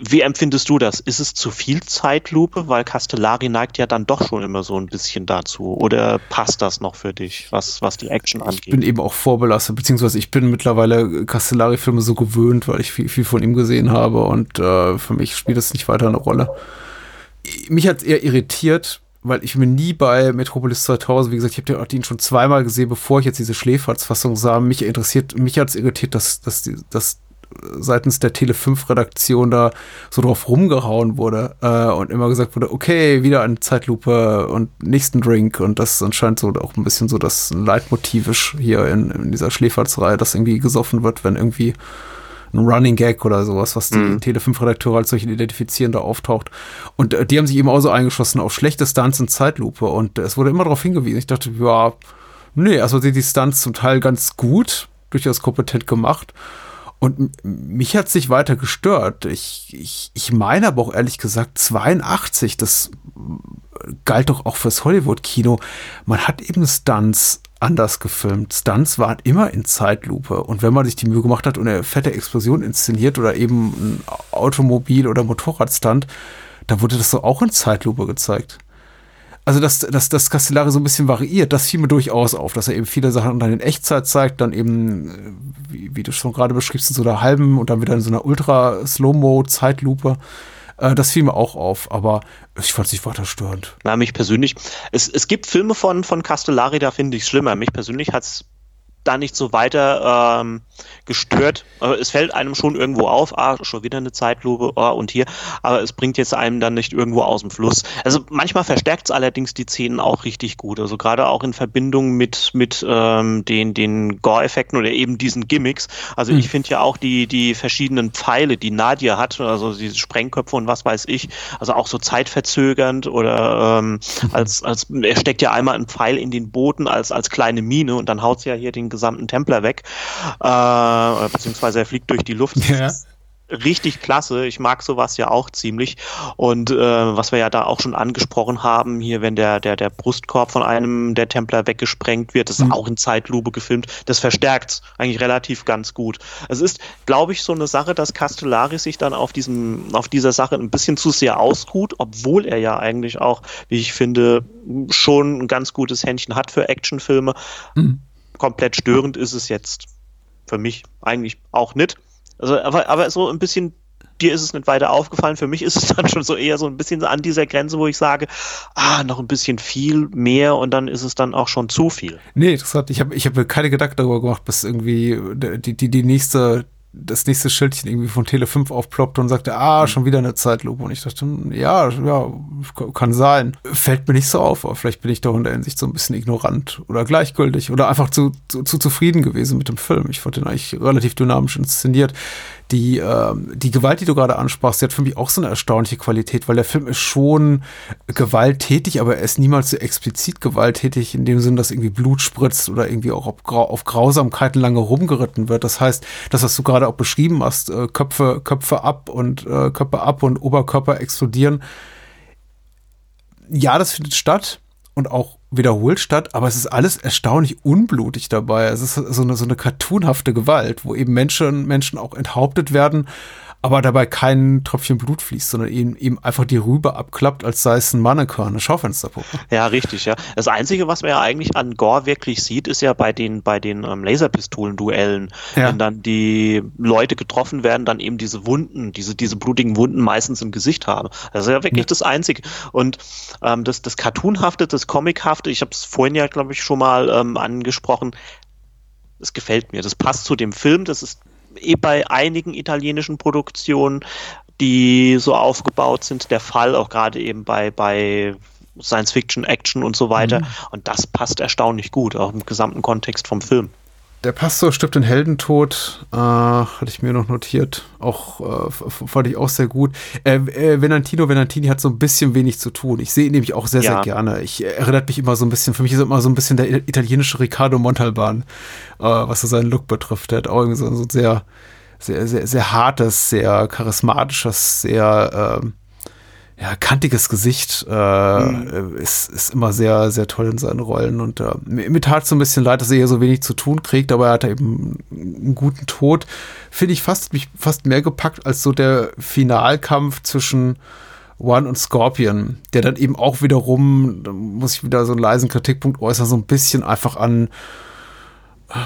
wie empfindest du das? Ist es zu viel Zeitlupe? Weil Castellari neigt ja dann doch schon immer so ein bisschen dazu. Oder passt das noch für dich, was, was die Action angeht? Ich bin eben auch vorbelastet, beziehungsweise ich bin mittlerweile Castellari-Filme so gewöhnt, weil ich viel, viel von ihm gesehen habe und äh, für mich spielt es nicht weiter eine Rolle. Mich hat es eher irritiert, weil ich mir nie bei Metropolis 2000, wie gesagt, ich habe den schon zweimal gesehen, bevor ich jetzt diese Schläferzfassung sah. Mich interessiert, mich hat es irritiert, dass, dass, dass seitens der Tele5-Redaktion da so drauf rumgehauen wurde äh, und immer gesagt wurde, okay, wieder eine Zeitlupe und nächsten Drink und das anscheinend so auch ein bisschen so das Leitmotivisch hier in, in dieser Schläferzerei, dass irgendwie gesoffen wird, wenn irgendwie ein Running Gag oder sowas, was die mhm. Tele5-Redakteure als solchen identifizieren, da auftaucht. Und äh, die haben sich eben auch so eingeschossen auf schlechte Stunts in Zeitlupe und äh, es wurde immer darauf hingewiesen. Ich dachte, ja, nee, also die, die Stunts zum Teil ganz gut, durchaus kompetent gemacht. Und mich hat sich weiter gestört. Ich, ich, ich meine aber auch ehrlich gesagt 82, das galt doch auch fürs Hollywood-Kino. Man hat eben Stunts anders gefilmt. Stunts waren immer in Zeitlupe. Und wenn man sich die Mühe gemacht hat und eine fette Explosion inszeniert oder eben ein Automobil- oder Motorradstunt, da wurde das doch auch in Zeitlupe gezeigt also dass, dass, dass Castellari so ein bisschen variiert, das fiel mir durchaus auf, dass er eben viele Sachen dann in Echtzeit zeigt, dann eben, äh, wie, wie du schon gerade beschriebst, in so einer halben und dann wieder in so einer Ultra-Slow-Mo-Zeitlupe. Äh, das fiel mir auch auf, aber ich fand es nicht weiter störend. Na, mich persönlich, es, es gibt Filme von, von Castellari, da finde ich es schlimmer. Mich persönlich hat es da nicht so weiter ähm, gestört. Aber es fällt einem schon irgendwo auf, ah, schon wieder eine Zeitlupe, oh, und hier, aber es bringt jetzt einem dann nicht irgendwo aus dem Fluss. Also manchmal verstärkt es allerdings die Szenen auch richtig gut. Also gerade auch in Verbindung mit, mit ähm, den, den Gore-Effekten oder eben diesen Gimmicks. Also mhm. ich finde ja auch die, die verschiedenen Pfeile, die Nadia hat, also diese Sprengköpfe und was weiß ich, also auch so zeitverzögernd oder ähm, als, als er steckt ja einmal einen Pfeil in den Boden als, als kleine Mine und dann haut sie ja hier den gesamten Templer weg. Äh, beziehungsweise er fliegt durch die Luft. Ja richtig klasse. Ich mag sowas ja auch ziemlich. Und äh, was wir ja da auch schon angesprochen haben, hier, wenn der, der, der Brustkorb von einem der Templer weggesprengt wird, das ist mhm. auch in Zeitlupe gefilmt, das verstärkt eigentlich relativ ganz gut. Es ist, glaube ich, so eine Sache, dass Castellari sich dann auf diesem, auf dieser Sache ein bisschen zu sehr ausruht, obwohl er ja eigentlich auch, wie ich finde, schon ein ganz gutes Händchen hat für Actionfilme. Mhm komplett störend ist es jetzt für mich eigentlich auch nicht. Also, aber, aber so ein bisschen, dir ist es nicht weiter aufgefallen. Für mich ist es dann schon so eher so ein bisschen an dieser Grenze, wo ich sage, ah, noch ein bisschen viel mehr und dann ist es dann auch schon zu viel. Nee, hat, ich habe ich hab mir keine Gedanken darüber gemacht, bis irgendwie die, die, die nächste das nächste Schildchen irgendwie von Tele 5 aufploppte und sagte, ah, mhm. schon wieder eine Zeitlupe. Und ich dachte, ja, ja, kann sein. Fällt mir nicht so auf, aber vielleicht bin ich da in der Hinsicht so ein bisschen ignorant oder gleichgültig oder einfach zu, zu, zu zufrieden gewesen mit dem Film. Ich fand den eigentlich relativ dynamisch inszeniert die, äh, die Gewalt, die du gerade ansprachst, die hat für mich auch so eine erstaunliche Qualität, weil der Film ist schon gewalttätig, aber er ist niemals so explizit gewalttätig, in dem Sinn, dass irgendwie Blut spritzt oder irgendwie auch auf, auf Grausamkeiten lange rumgeritten wird. Das heißt, das, was du gerade auch beschrieben hast, äh, Köpfe, Köpfe ab und äh, Köpfe ab und Oberkörper explodieren. Ja, das findet statt und auch wiederholt statt, aber es ist alles erstaunlich unblutig dabei. Es ist so eine, so eine cartoonhafte Gewalt, wo eben Menschen, Menschen auch enthauptet werden, aber dabei kein Tröpfchen Blut fließt, sondern eben, eben einfach die Rübe abklappt, als sei es ein Mannequin, eine Schaufensterpuppe. Ja, richtig, ja. Das Einzige, was man ja eigentlich an Gore wirklich sieht, ist ja bei den, bei den ähm, Laserpistolen-Duellen, ja. wenn dann die Leute getroffen werden, dann eben diese Wunden, diese, diese blutigen Wunden meistens im Gesicht haben. Das ist ja wirklich ja. das Einzige. Und ähm, das, das Cartoonhafte, das Comichafte, ich habe es vorhin ja, glaube ich, schon mal ähm, angesprochen, das gefällt mir. Das passt zu dem Film, das ist eh bei einigen italienischen Produktionen, die so aufgebaut sind, der Fall, auch gerade eben bei, bei Science Fiction, Action und so weiter. Mhm. Und das passt erstaunlich gut, auch im gesamten Kontext vom Film. Der Pastor stirbt den Heldentod, äh, hatte ich mir noch notiert. Auch äh, fand ich auch sehr gut. Äh, äh, Venantino Venantini hat so ein bisschen wenig zu tun. Ich sehe ihn nämlich auch sehr, ja. sehr gerne. Ich erinnert mich immer so ein bisschen, für mich ist er immer so ein bisschen der italienische Riccardo Montalban, äh, was so seinen Look betrifft. Der hat auch irgendwie so, so sehr, sehr, sehr, sehr hartes, sehr charismatisches, sehr ähm, ja, kantiges Gesicht äh, mhm. ist, ist immer sehr, sehr toll in seinen Rollen. Und äh, mir tat so ein bisschen leid, dass er hier so wenig zu tun kriegt, aber er hat eben einen guten Tod. Finde ich fast, mich fast mehr gepackt als so der Finalkampf zwischen One und Scorpion, der dann eben auch wiederum, da muss ich wieder so einen leisen Kritikpunkt äußern, so ein bisschen einfach an. Ähm,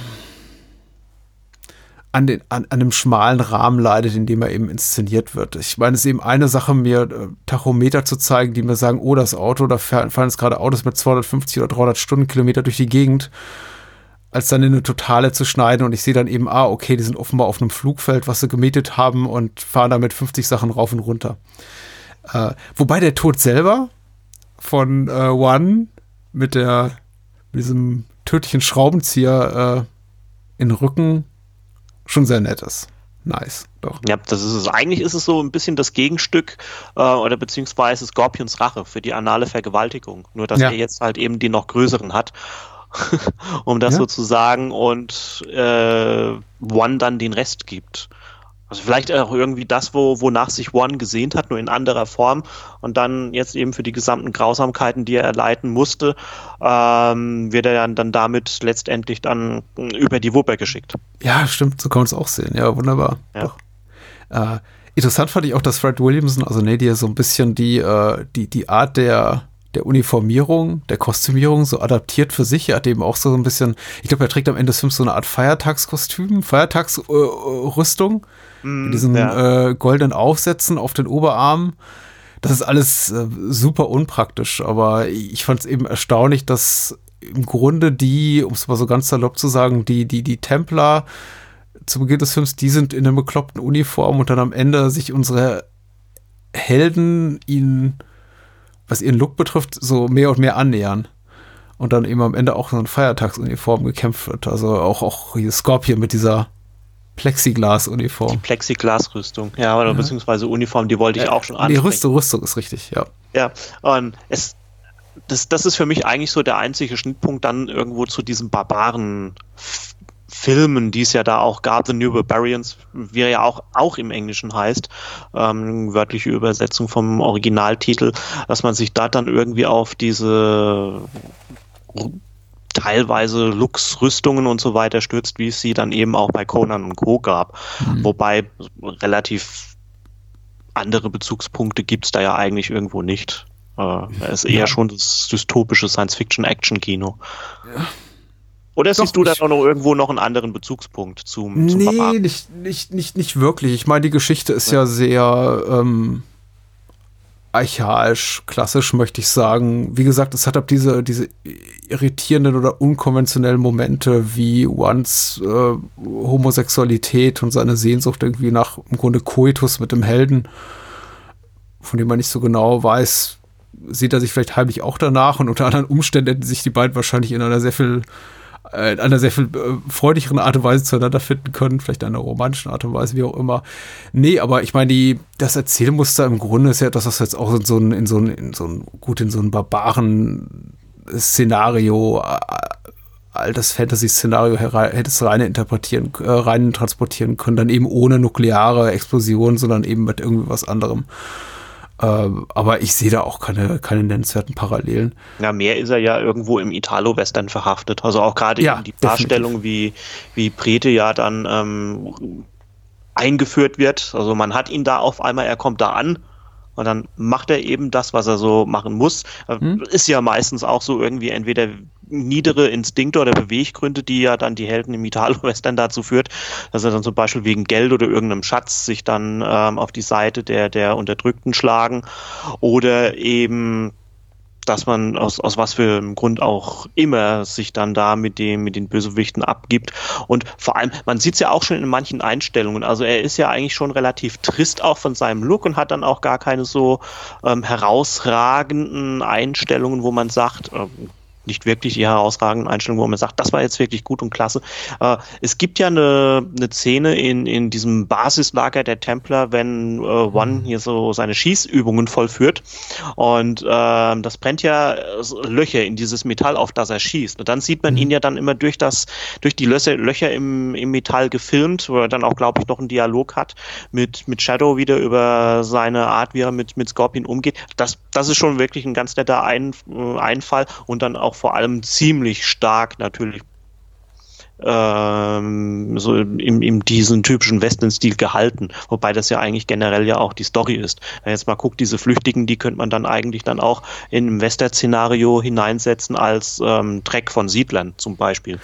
an, den, an, an einem schmalen Rahmen leidet, in dem er eben inszeniert wird. Ich meine, es ist eben eine Sache, mir äh, Tachometer zu zeigen, die mir sagen, oh, das Auto, da fahren jetzt gerade Autos mit 250 oder 300 Stundenkilometer durch die Gegend, als dann in eine Totale zu schneiden und ich sehe dann eben, ah, okay, die sind offenbar auf einem Flugfeld, was sie gemietet haben und fahren damit 50 Sachen rauf und runter. Äh, wobei der Tod selber von äh, One mit der mit diesem tödlichen Schraubenzieher äh, in den Rücken schon sehr nett ist. Nice, doch. Ja, das ist es. Eigentlich ist es so ein bisschen das Gegenstück äh, oder beziehungsweise Scorpions Rache für die anale Vergewaltigung. Nur, dass ja. er jetzt halt eben die noch größeren hat, um das ja. so zu sagen, und äh, One dann den Rest gibt. Also vielleicht auch irgendwie das, wo, wonach sich One gesehnt hat, nur in anderer Form und dann jetzt eben für die gesamten Grausamkeiten, die er erleiden musste, ähm, wird er dann, dann damit letztendlich dann über die Wupper geschickt. Ja, stimmt, so kann man es auch sehen. Ja, wunderbar. Ja. Äh, interessant fand ich auch, dass Fred Williamson, also Nadia, so ein bisschen die, äh, die, die Art der der Uniformierung, der Kostümierung so adaptiert für sich. Er hat eben auch so ein bisschen, ich glaube, er trägt am Ende des Films so eine Art Feiertagskostüm, Feiertagsrüstung. Äh, mit diesen ja. äh, goldenen Aufsätzen auf den Oberarmen. Das ist alles äh, super unpraktisch, aber ich fand es eben erstaunlich, dass im Grunde die, um es mal so ganz salopp zu sagen, die, die, die Templer zu Beginn des Films, die sind in einer bekloppten Uniform und dann am Ende sich unsere Helden ihnen, was ihren Look betrifft, so mehr und mehr annähern. Und dann eben am Ende auch so eine Feiertagsuniform gekämpft wird. Also auch, auch hier Scorpion mit dieser Plexiglas-Uniform. Die Plexiglas-Rüstung, ja, oder ja. beziehungsweise Uniform, die wollte ich auch schon ansprechen. Die Rüstung, Rüstung ist richtig, ja. Ja, und es, das, das ist für mich eigentlich so der einzige Schnittpunkt dann irgendwo zu diesen barbaren Filmen, die es ja da auch gab, The New Barbarians, wie er ja auch, auch im Englischen heißt, ähm, wörtliche Übersetzung vom Originaltitel, dass man sich da dann irgendwie auf diese teilweise Lux-Rüstungen und so weiter stürzt, wie es sie dann eben auch bei Conan und Co. gab. Mhm. Wobei relativ andere Bezugspunkte gibt es da ja eigentlich irgendwo nicht. Äh, es ist eher ja. schon das dystopische Science-Fiction-Action-Kino. Ja. Oder siehst Doch, du da auch noch irgendwo noch einen anderen Bezugspunkt zum, zum Nee, Papa? nicht, nicht, nicht, nicht wirklich. Ich meine, die Geschichte ist ja, ja sehr ähm, archaisch, klassisch, möchte ich sagen. Wie gesagt, es hat ab diese, diese irritierenden oder unkonventionellen Momente wie Once äh, Homosexualität und seine Sehnsucht irgendwie nach im Grunde Koitus mit dem Helden, von dem man nicht so genau weiß, sieht er sich vielleicht heimlich auch danach und unter anderen Umständen hätten sich die beiden wahrscheinlich in einer sehr viel in einer sehr viel äh, freundlicheren Art und Weise zueinander finden können, vielleicht in einer romantischen Art und Weise, wie auch immer. Nee, aber ich meine, das Erzählmuster im Grunde ist ja, dass das jetzt auch in so ein, in so ein, in so ein gut in so ein barbaren Szenario, äh, altes Fantasy-Szenario hätte es rein interpretieren, äh, rein transportieren können, dann eben ohne nukleare Explosion, sondern eben mit irgendwie was anderem. Ähm, aber ich sehe da auch keine, keine nennenswerten Parallelen. Ja, mehr ist er ja irgendwo im Italo-Western verhaftet. Also auch gerade ja, die Darstellung, wie, wie Prete ja dann ähm, eingeführt wird. Also man hat ihn da auf einmal, er kommt da an und dann macht er eben das, was er so machen muss. Hm? Ist ja meistens auch so irgendwie entweder niedere Instinkte oder Beweggründe, die ja dann die Helden im Italo-Western dazu führt, dass er dann zum Beispiel wegen Geld oder irgendeinem Schatz sich dann ähm, auf die Seite der, der Unterdrückten schlagen oder eben dass man aus, aus was für einem Grund auch immer sich dann da mit dem, mit den Bösewichten abgibt. Und vor allem, man sieht es ja auch schon in manchen Einstellungen. Also er ist ja eigentlich schon relativ trist auch von seinem Look und hat dann auch gar keine so ähm, herausragenden Einstellungen, wo man sagt, äh, nicht wirklich die herausragenden Einstellungen, wo man sagt, das war jetzt wirklich gut und klasse. Äh, es gibt ja eine, eine Szene in, in diesem Basislager der Templer, wenn äh, One hier so seine Schießübungen vollführt und äh, das brennt ja Löcher in dieses Metall, auf das er schießt. Und dann sieht man mhm. ihn ja dann immer durch das, durch die Löcher, Löcher im, im Metall gefilmt, wo er dann auch, glaube ich, noch einen Dialog hat mit, mit Shadow wieder über seine Art, wie er mit, mit Scorpion umgeht. Das, das ist schon wirklich ein ganz netter Ein, äh, Einfall und dann auch vor allem ziemlich stark natürlich ähm, so in, in diesen typischen Western-Stil gehalten, wobei das ja eigentlich generell ja auch die Story ist. Wenn jetzt mal guckt, diese Flüchtigen, die könnte man dann eigentlich dann auch in ein Western-Szenario hineinsetzen als ähm, Track von Siedlern zum Beispiel.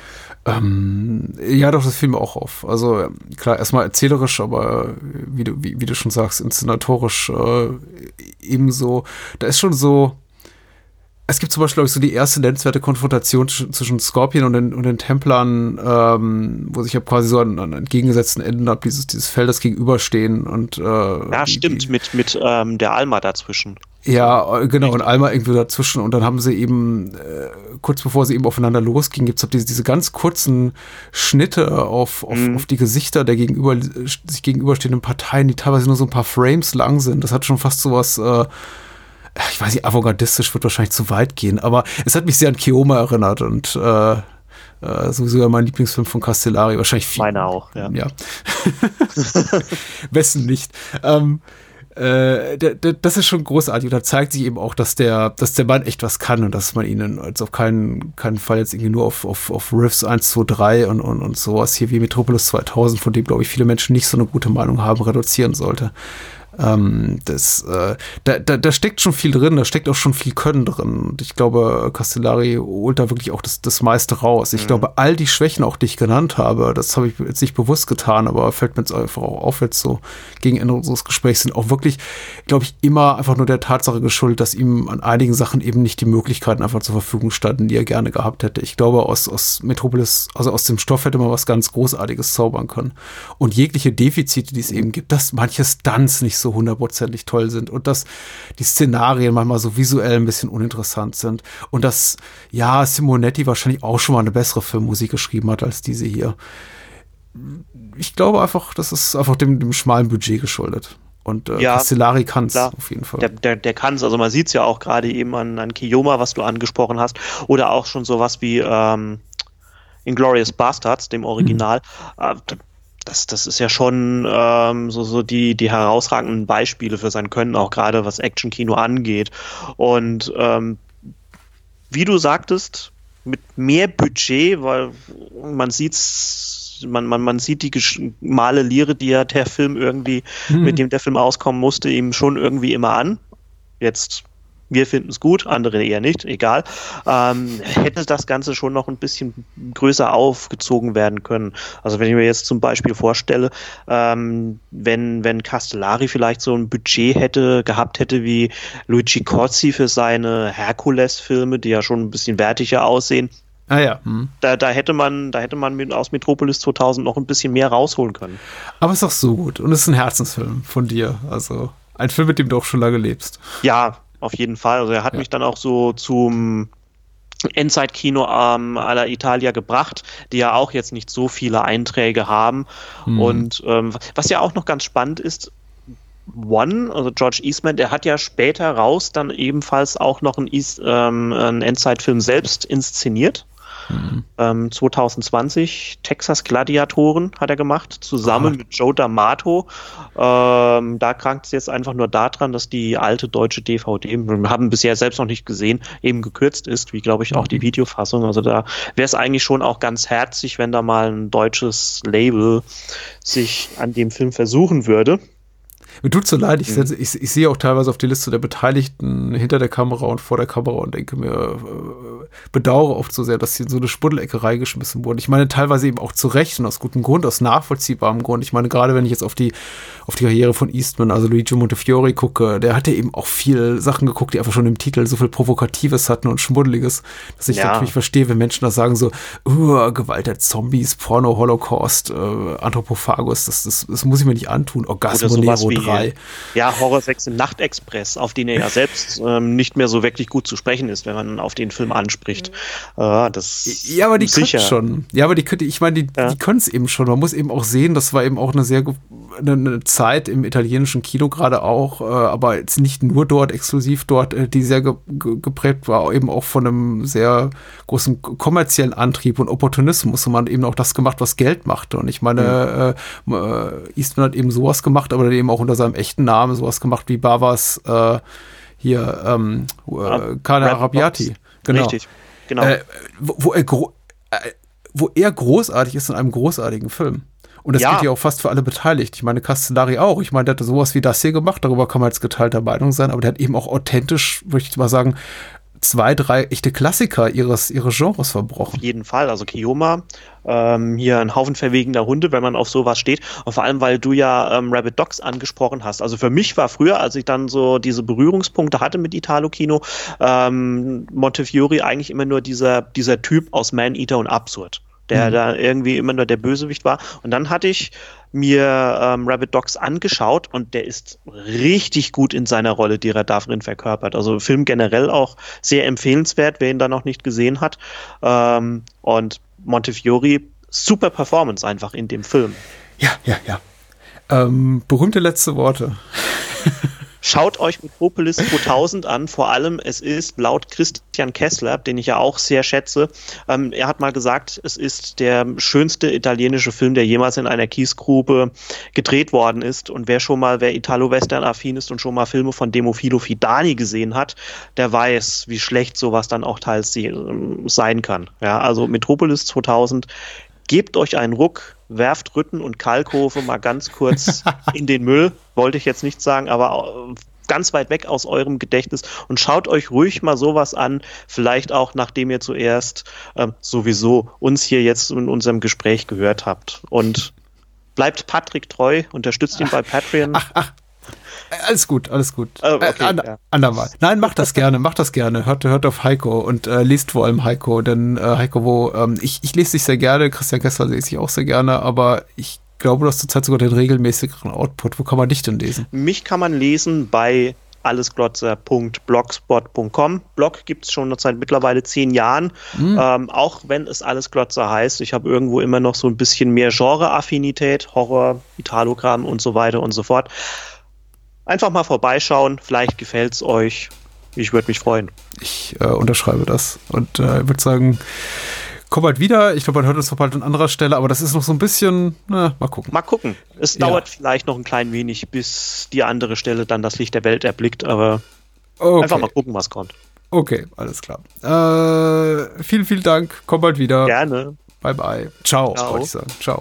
Ähm, ja, doch, das fiel mir auch auf. Also klar, erstmal erzählerisch, aber wie du, wie, wie du schon sagst, inszenatorisch äh, ebenso. Da ist schon so, es gibt zum Beispiel, glaube ich, so die erste nennenswerte Konfrontation zwischen Scorpion und den, und den Templern, ähm, wo sich ja quasi so an, an entgegengesetzten Enden ab dieses, dieses Feldes gegenüberstehen und äh, Ja, stimmt, die, mit, mit ähm, der Alma dazwischen. Ja, äh, genau, und Alma irgendwie dazwischen. Und dann haben sie eben, äh, kurz bevor sie eben aufeinander losgingen, gibt es diese, diese ganz kurzen Schnitte auf, auf, mhm. auf die Gesichter der gegenüber, sich gegenüberstehenden Parteien, die teilweise nur so ein paar Frames lang sind. Das hat schon fast sowas äh, ich weiß nicht, avantgardistisch wird wahrscheinlich zu weit gehen, aber es hat mich sehr an Kioma erinnert und äh, äh, sowieso ja mein Lieblingsfilm von Castellari, wahrscheinlich viel. Meine auch, ja. ja. Wessen nicht. Ähm, äh, das ist schon großartig. Und da zeigt sich eben auch, dass der, dass der Mann echt was kann und dass man ihn als auf keinen, keinen Fall jetzt irgendwie nur auf, auf, auf Riffs 1, 2, 3 und, und, und sowas hier wie Metropolis 2000, von dem, glaube ich, viele Menschen nicht so eine gute Meinung haben, reduzieren sollte. Ähm, das, äh, da, da, da steckt schon viel drin, da steckt auch schon viel Können drin. Und ich glaube, Castellari holt da wirklich auch das, das meiste raus. Ich mhm. glaube, all die Schwächen, auch die ich genannt habe, das habe ich jetzt nicht bewusst getan, aber fällt mir jetzt einfach auch auf, jetzt so gegen Ende unseres Gesprächs sind auch wirklich, glaube ich, immer einfach nur der Tatsache geschuldet, dass ihm an einigen Sachen eben nicht die Möglichkeiten einfach zur Verfügung standen, die er gerne gehabt hätte. Ich glaube, aus, aus Metropolis, also aus dem Stoff hätte man was ganz Großartiges zaubern können. Und jegliche Defizite, die es eben gibt, dass manche Stunts nicht so so hundertprozentig toll sind und dass die Szenarien manchmal so visuell ein bisschen uninteressant sind und dass, ja, Simonetti wahrscheinlich auch schon mal eine bessere Filmmusik geschrieben hat als diese hier. Ich glaube einfach, das ist einfach dem, dem schmalen Budget geschuldet. Und äh, ja, Castellari kann es auf jeden Fall. Der, der, der kann es, also man sieht es ja auch gerade eben an, an Kiyoma, was du angesprochen hast, oder auch schon sowas wie ähm, Inglorious Bastards, dem Original. Mhm. Äh, das, das ist ja schon ähm, so, so die, die herausragenden Beispiele für sein Können, auch gerade was Actionkino angeht. Und ähm, wie du sagtest, mit mehr Budget, weil man sieht's, man, man, man sieht die male Lire, die ja der Film irgendwie, mhm. mit dem der Film auskommen musste, ihm schon irgendwie immer an. Jetzt wir finden es gut, andere eher nicht, egal, ähm, hätte das Ganze schon noch ein bisschen größer aufgezogen werden können. Also wenn ich mir jetzt zum Beispiel vorstelle, ähm, wenn, wenn Castellari vielleicht so ein Budget hätte, gehabt hätte wie Luigi Cozzi für seine Herkules-Filme, die ja schon ein bisschen wertiger aussehen, Ah ja. Hm. da, da hätte man, da hätte man aus Metropolis 2000 noch ein bisschen mehr rausholen können. Aber es ist doch so gut. Und es ist ein Herzensfilm von dir. Also ein Film, mit dem du auch schon lange lebst. Ja, auf jeden Fall. Also er hat Ja. mich dann auch so zum Endzeit-Kino ähm, alla Italia gebracht, die ja auch jetzt nicht so viele Einträge haben. Mhm. Und ähm, was ja auch noch ganz spannend ist, One, also George Eastman, der hat ja später raus dann ebenfalls auch noch einen, East, ähm, einen Endzeit-Film selbst inszeniert. Ähm, 2020 Texas Gladiatoren hat er gemacht, zusammen Ah. mit Joe D'Amato. Ähm, da krankt es jetzt einfach nur daran, dass die alte deutsche DVD, wir haben bisher selbst noch nicht gesehen, eben gekürzt ist, wie glaube ich auch die Videofassung. Also da wäre es eigentlich schon auch ganz herzig, wenn da mal ein deutsches Label sich an dem Film versuchen würde. Mir tut so leid, ich, setze, ich, ich sehe auch teilweise auf die Liste der Beteiligten hinter der Kamera und vor der Kamera und denke mir, äh, bedauere oft so sehr, dass sie in so eine Spuddelecke reingeschmissen wurden. Ich meine, teilweise eben auch zu Recht und aus gutem Grund, aus nachvollziehbarem Grund. Ich meine, gerade wenn ich jetzt auf die, auf die Karriere von Eastman, also Luigi Montefiore gucke, der hatte eben auch viel Sachen geguckt, die einfach schon im Titel so viel Provokatives hatten und Schmuddeliges, dass ich Ja. natürlich verstehe, wenn Menschen da sagen so, Gewalt der Zombies, Porno, Holocaust, äh, Anthropophagus, das, das, das muss ich mir nicht antun. Orgasmo Nero 3. Ja, Horror 6 im Nachtexpress, auf den er ja selbst ähm, nicht mehr so wirklich gut zu sprechen ist, wenn man auf den Film anspricht. Äh, das Ja, aber die können sicher. schon. Ja, aber die können, ich meine, die, Ja. die können es eben schon. Man muss eben auch sehen, das war eben auch eine sehr eine, eine Zeit im italienischen Kino gerade auch, äh, aber jetzt nicht nur dort, exklusiv dort, äh, die sehr ge ge geprägt war, eben auch von einem sehr großen kommerziellen Antrieb und Opportunismus. Und man hat eben auch das gemacht, was Geld machte. Und ich meine, äh, äh, Eastman hat eben sowas gemacht, aber eben auch unter seinem echten Namen sowas gemacht wie Bavas äh, hier, ähm, äh, Kane Red Arabiati. Genau. Richtig, genau. Äh, wo, wo, er äh, wo er großartig ist in einem großartigen Film. Und das Ja. gilt ja auch fast für alle beteiligt. Ich meine, Castellari auch. Ich meine, der hatte sowas wie das hier gemacht. Darüber kann man jetzt geteilter Meinung sein. Aber der hat eben auch authentisch, würde ich mal sagen, zwei, drei echte Klassiker ihres, ihres Genres verbrochen. Auf jeden Fall. Also Kioma, ähm, hier ein Haufen verwegener Hunde, wenn man auf sowas steht. Und vor allem, weil du ja ähm, Rabbit Dogs angesprochen hast. Also für mich war früher, als ich dann so diese Berührungspunkte hatte mit Italo-Kino, ähm, Montefiore eigentlich immer nur dieser, dieser Typ aus Man Eater und Absurd. Der da irgendwie immer nur der Bösewicht war. Und dann hatte ich mir ähm, Rabbit Dogs angeschaut und der ist richtig gut in seiner Rolle, die er darin verkörpert. Also Film generell auch sehr empfehlenswert, wer ihn da noch nicht gesehen hat. Ähm, und Montefiore, super Performance einfach in dem Film. Ja, ja, ja. Ähm, berühmte letzte Worte. Schaut euch Metropolis 2000 an. Vor allem, es ist laut Christian Kessler, den ich ja auch sehr schätze, ähm, er hat mal gesagt, es ist der schönste italienische Film, der jemals in einer Kiesgrube gedreht worden ist. Und wer schon mal, wer Italo-Western-affin ist und schon mal Filme von Demofilo Fidani gesehen hat, der weiß, wie schlecht sowas dann auch teils ähm, sein kann. Ja, also Metropolis 2000 Gebt euch einen Ruck, werft Rütten und Kalkhofe mal ganz kurz in den Müll, wollte ich jetzt nicht sagen, aber äh, ganz weit weg aus eurem Gedächtnis und schaut euch ruhig mal sowas an, vielleicht auch nachdem ihr zuerst ähm, sowieso uns hier jetzt in unserem Gespräch gehört habt. Und bleibt Patrick treu, unterstützt ihn bei Patreon. Äh, Alles gut, alles gut. Oh, okay, äh, an, ja. Andermal. Nein, macht das gerne, macht das gerne. Hört, hört auf Heiko und äh, liest vor allem Heiko, denn äh, Heiko, wo ähm, ich, ich lese dich sehr gerne, Christian Kessler lese ich auch sehr gerne, aber ich glaube, du hast zurzeit sogar den regelmäßigeren Output. Wo kann man dich denn lesen? Mich kann man lesen bei allesglotzer.blogspot.com. Blog gibt es schon seit mittlerweile zehn Jahren, ähm, auch wenn es Allesglotzer heißt. Ich habe irgendwo immer noch so ein bisschen mehr Genre-Affinität, Horror, Italogramm und so weiter und so fort. Einfach mal vorbeischauen, vielleicht gefällt es euch. Ich würde mich freuen. Ich äh, unterschreibe das und äh, würde sagen, komm bald wieder. Ich glaube, man hört uns noch bald an anderer Stelle, aber das ist noch so ein bisschen, na, mal gucken. Mal gucken. Es Ja. dauert vielleicht noch ein klein wenig, bis die andere Stelle dann das Licht der Welt erblickt, aber Okay, einfach mal gucken, was kommt. okay alles klar. Äh, vielen, vielen Dank. Komm bald wieder. Gerne. Bye, bye. Ciao, Ciao. wollte ich sagen. Ciao.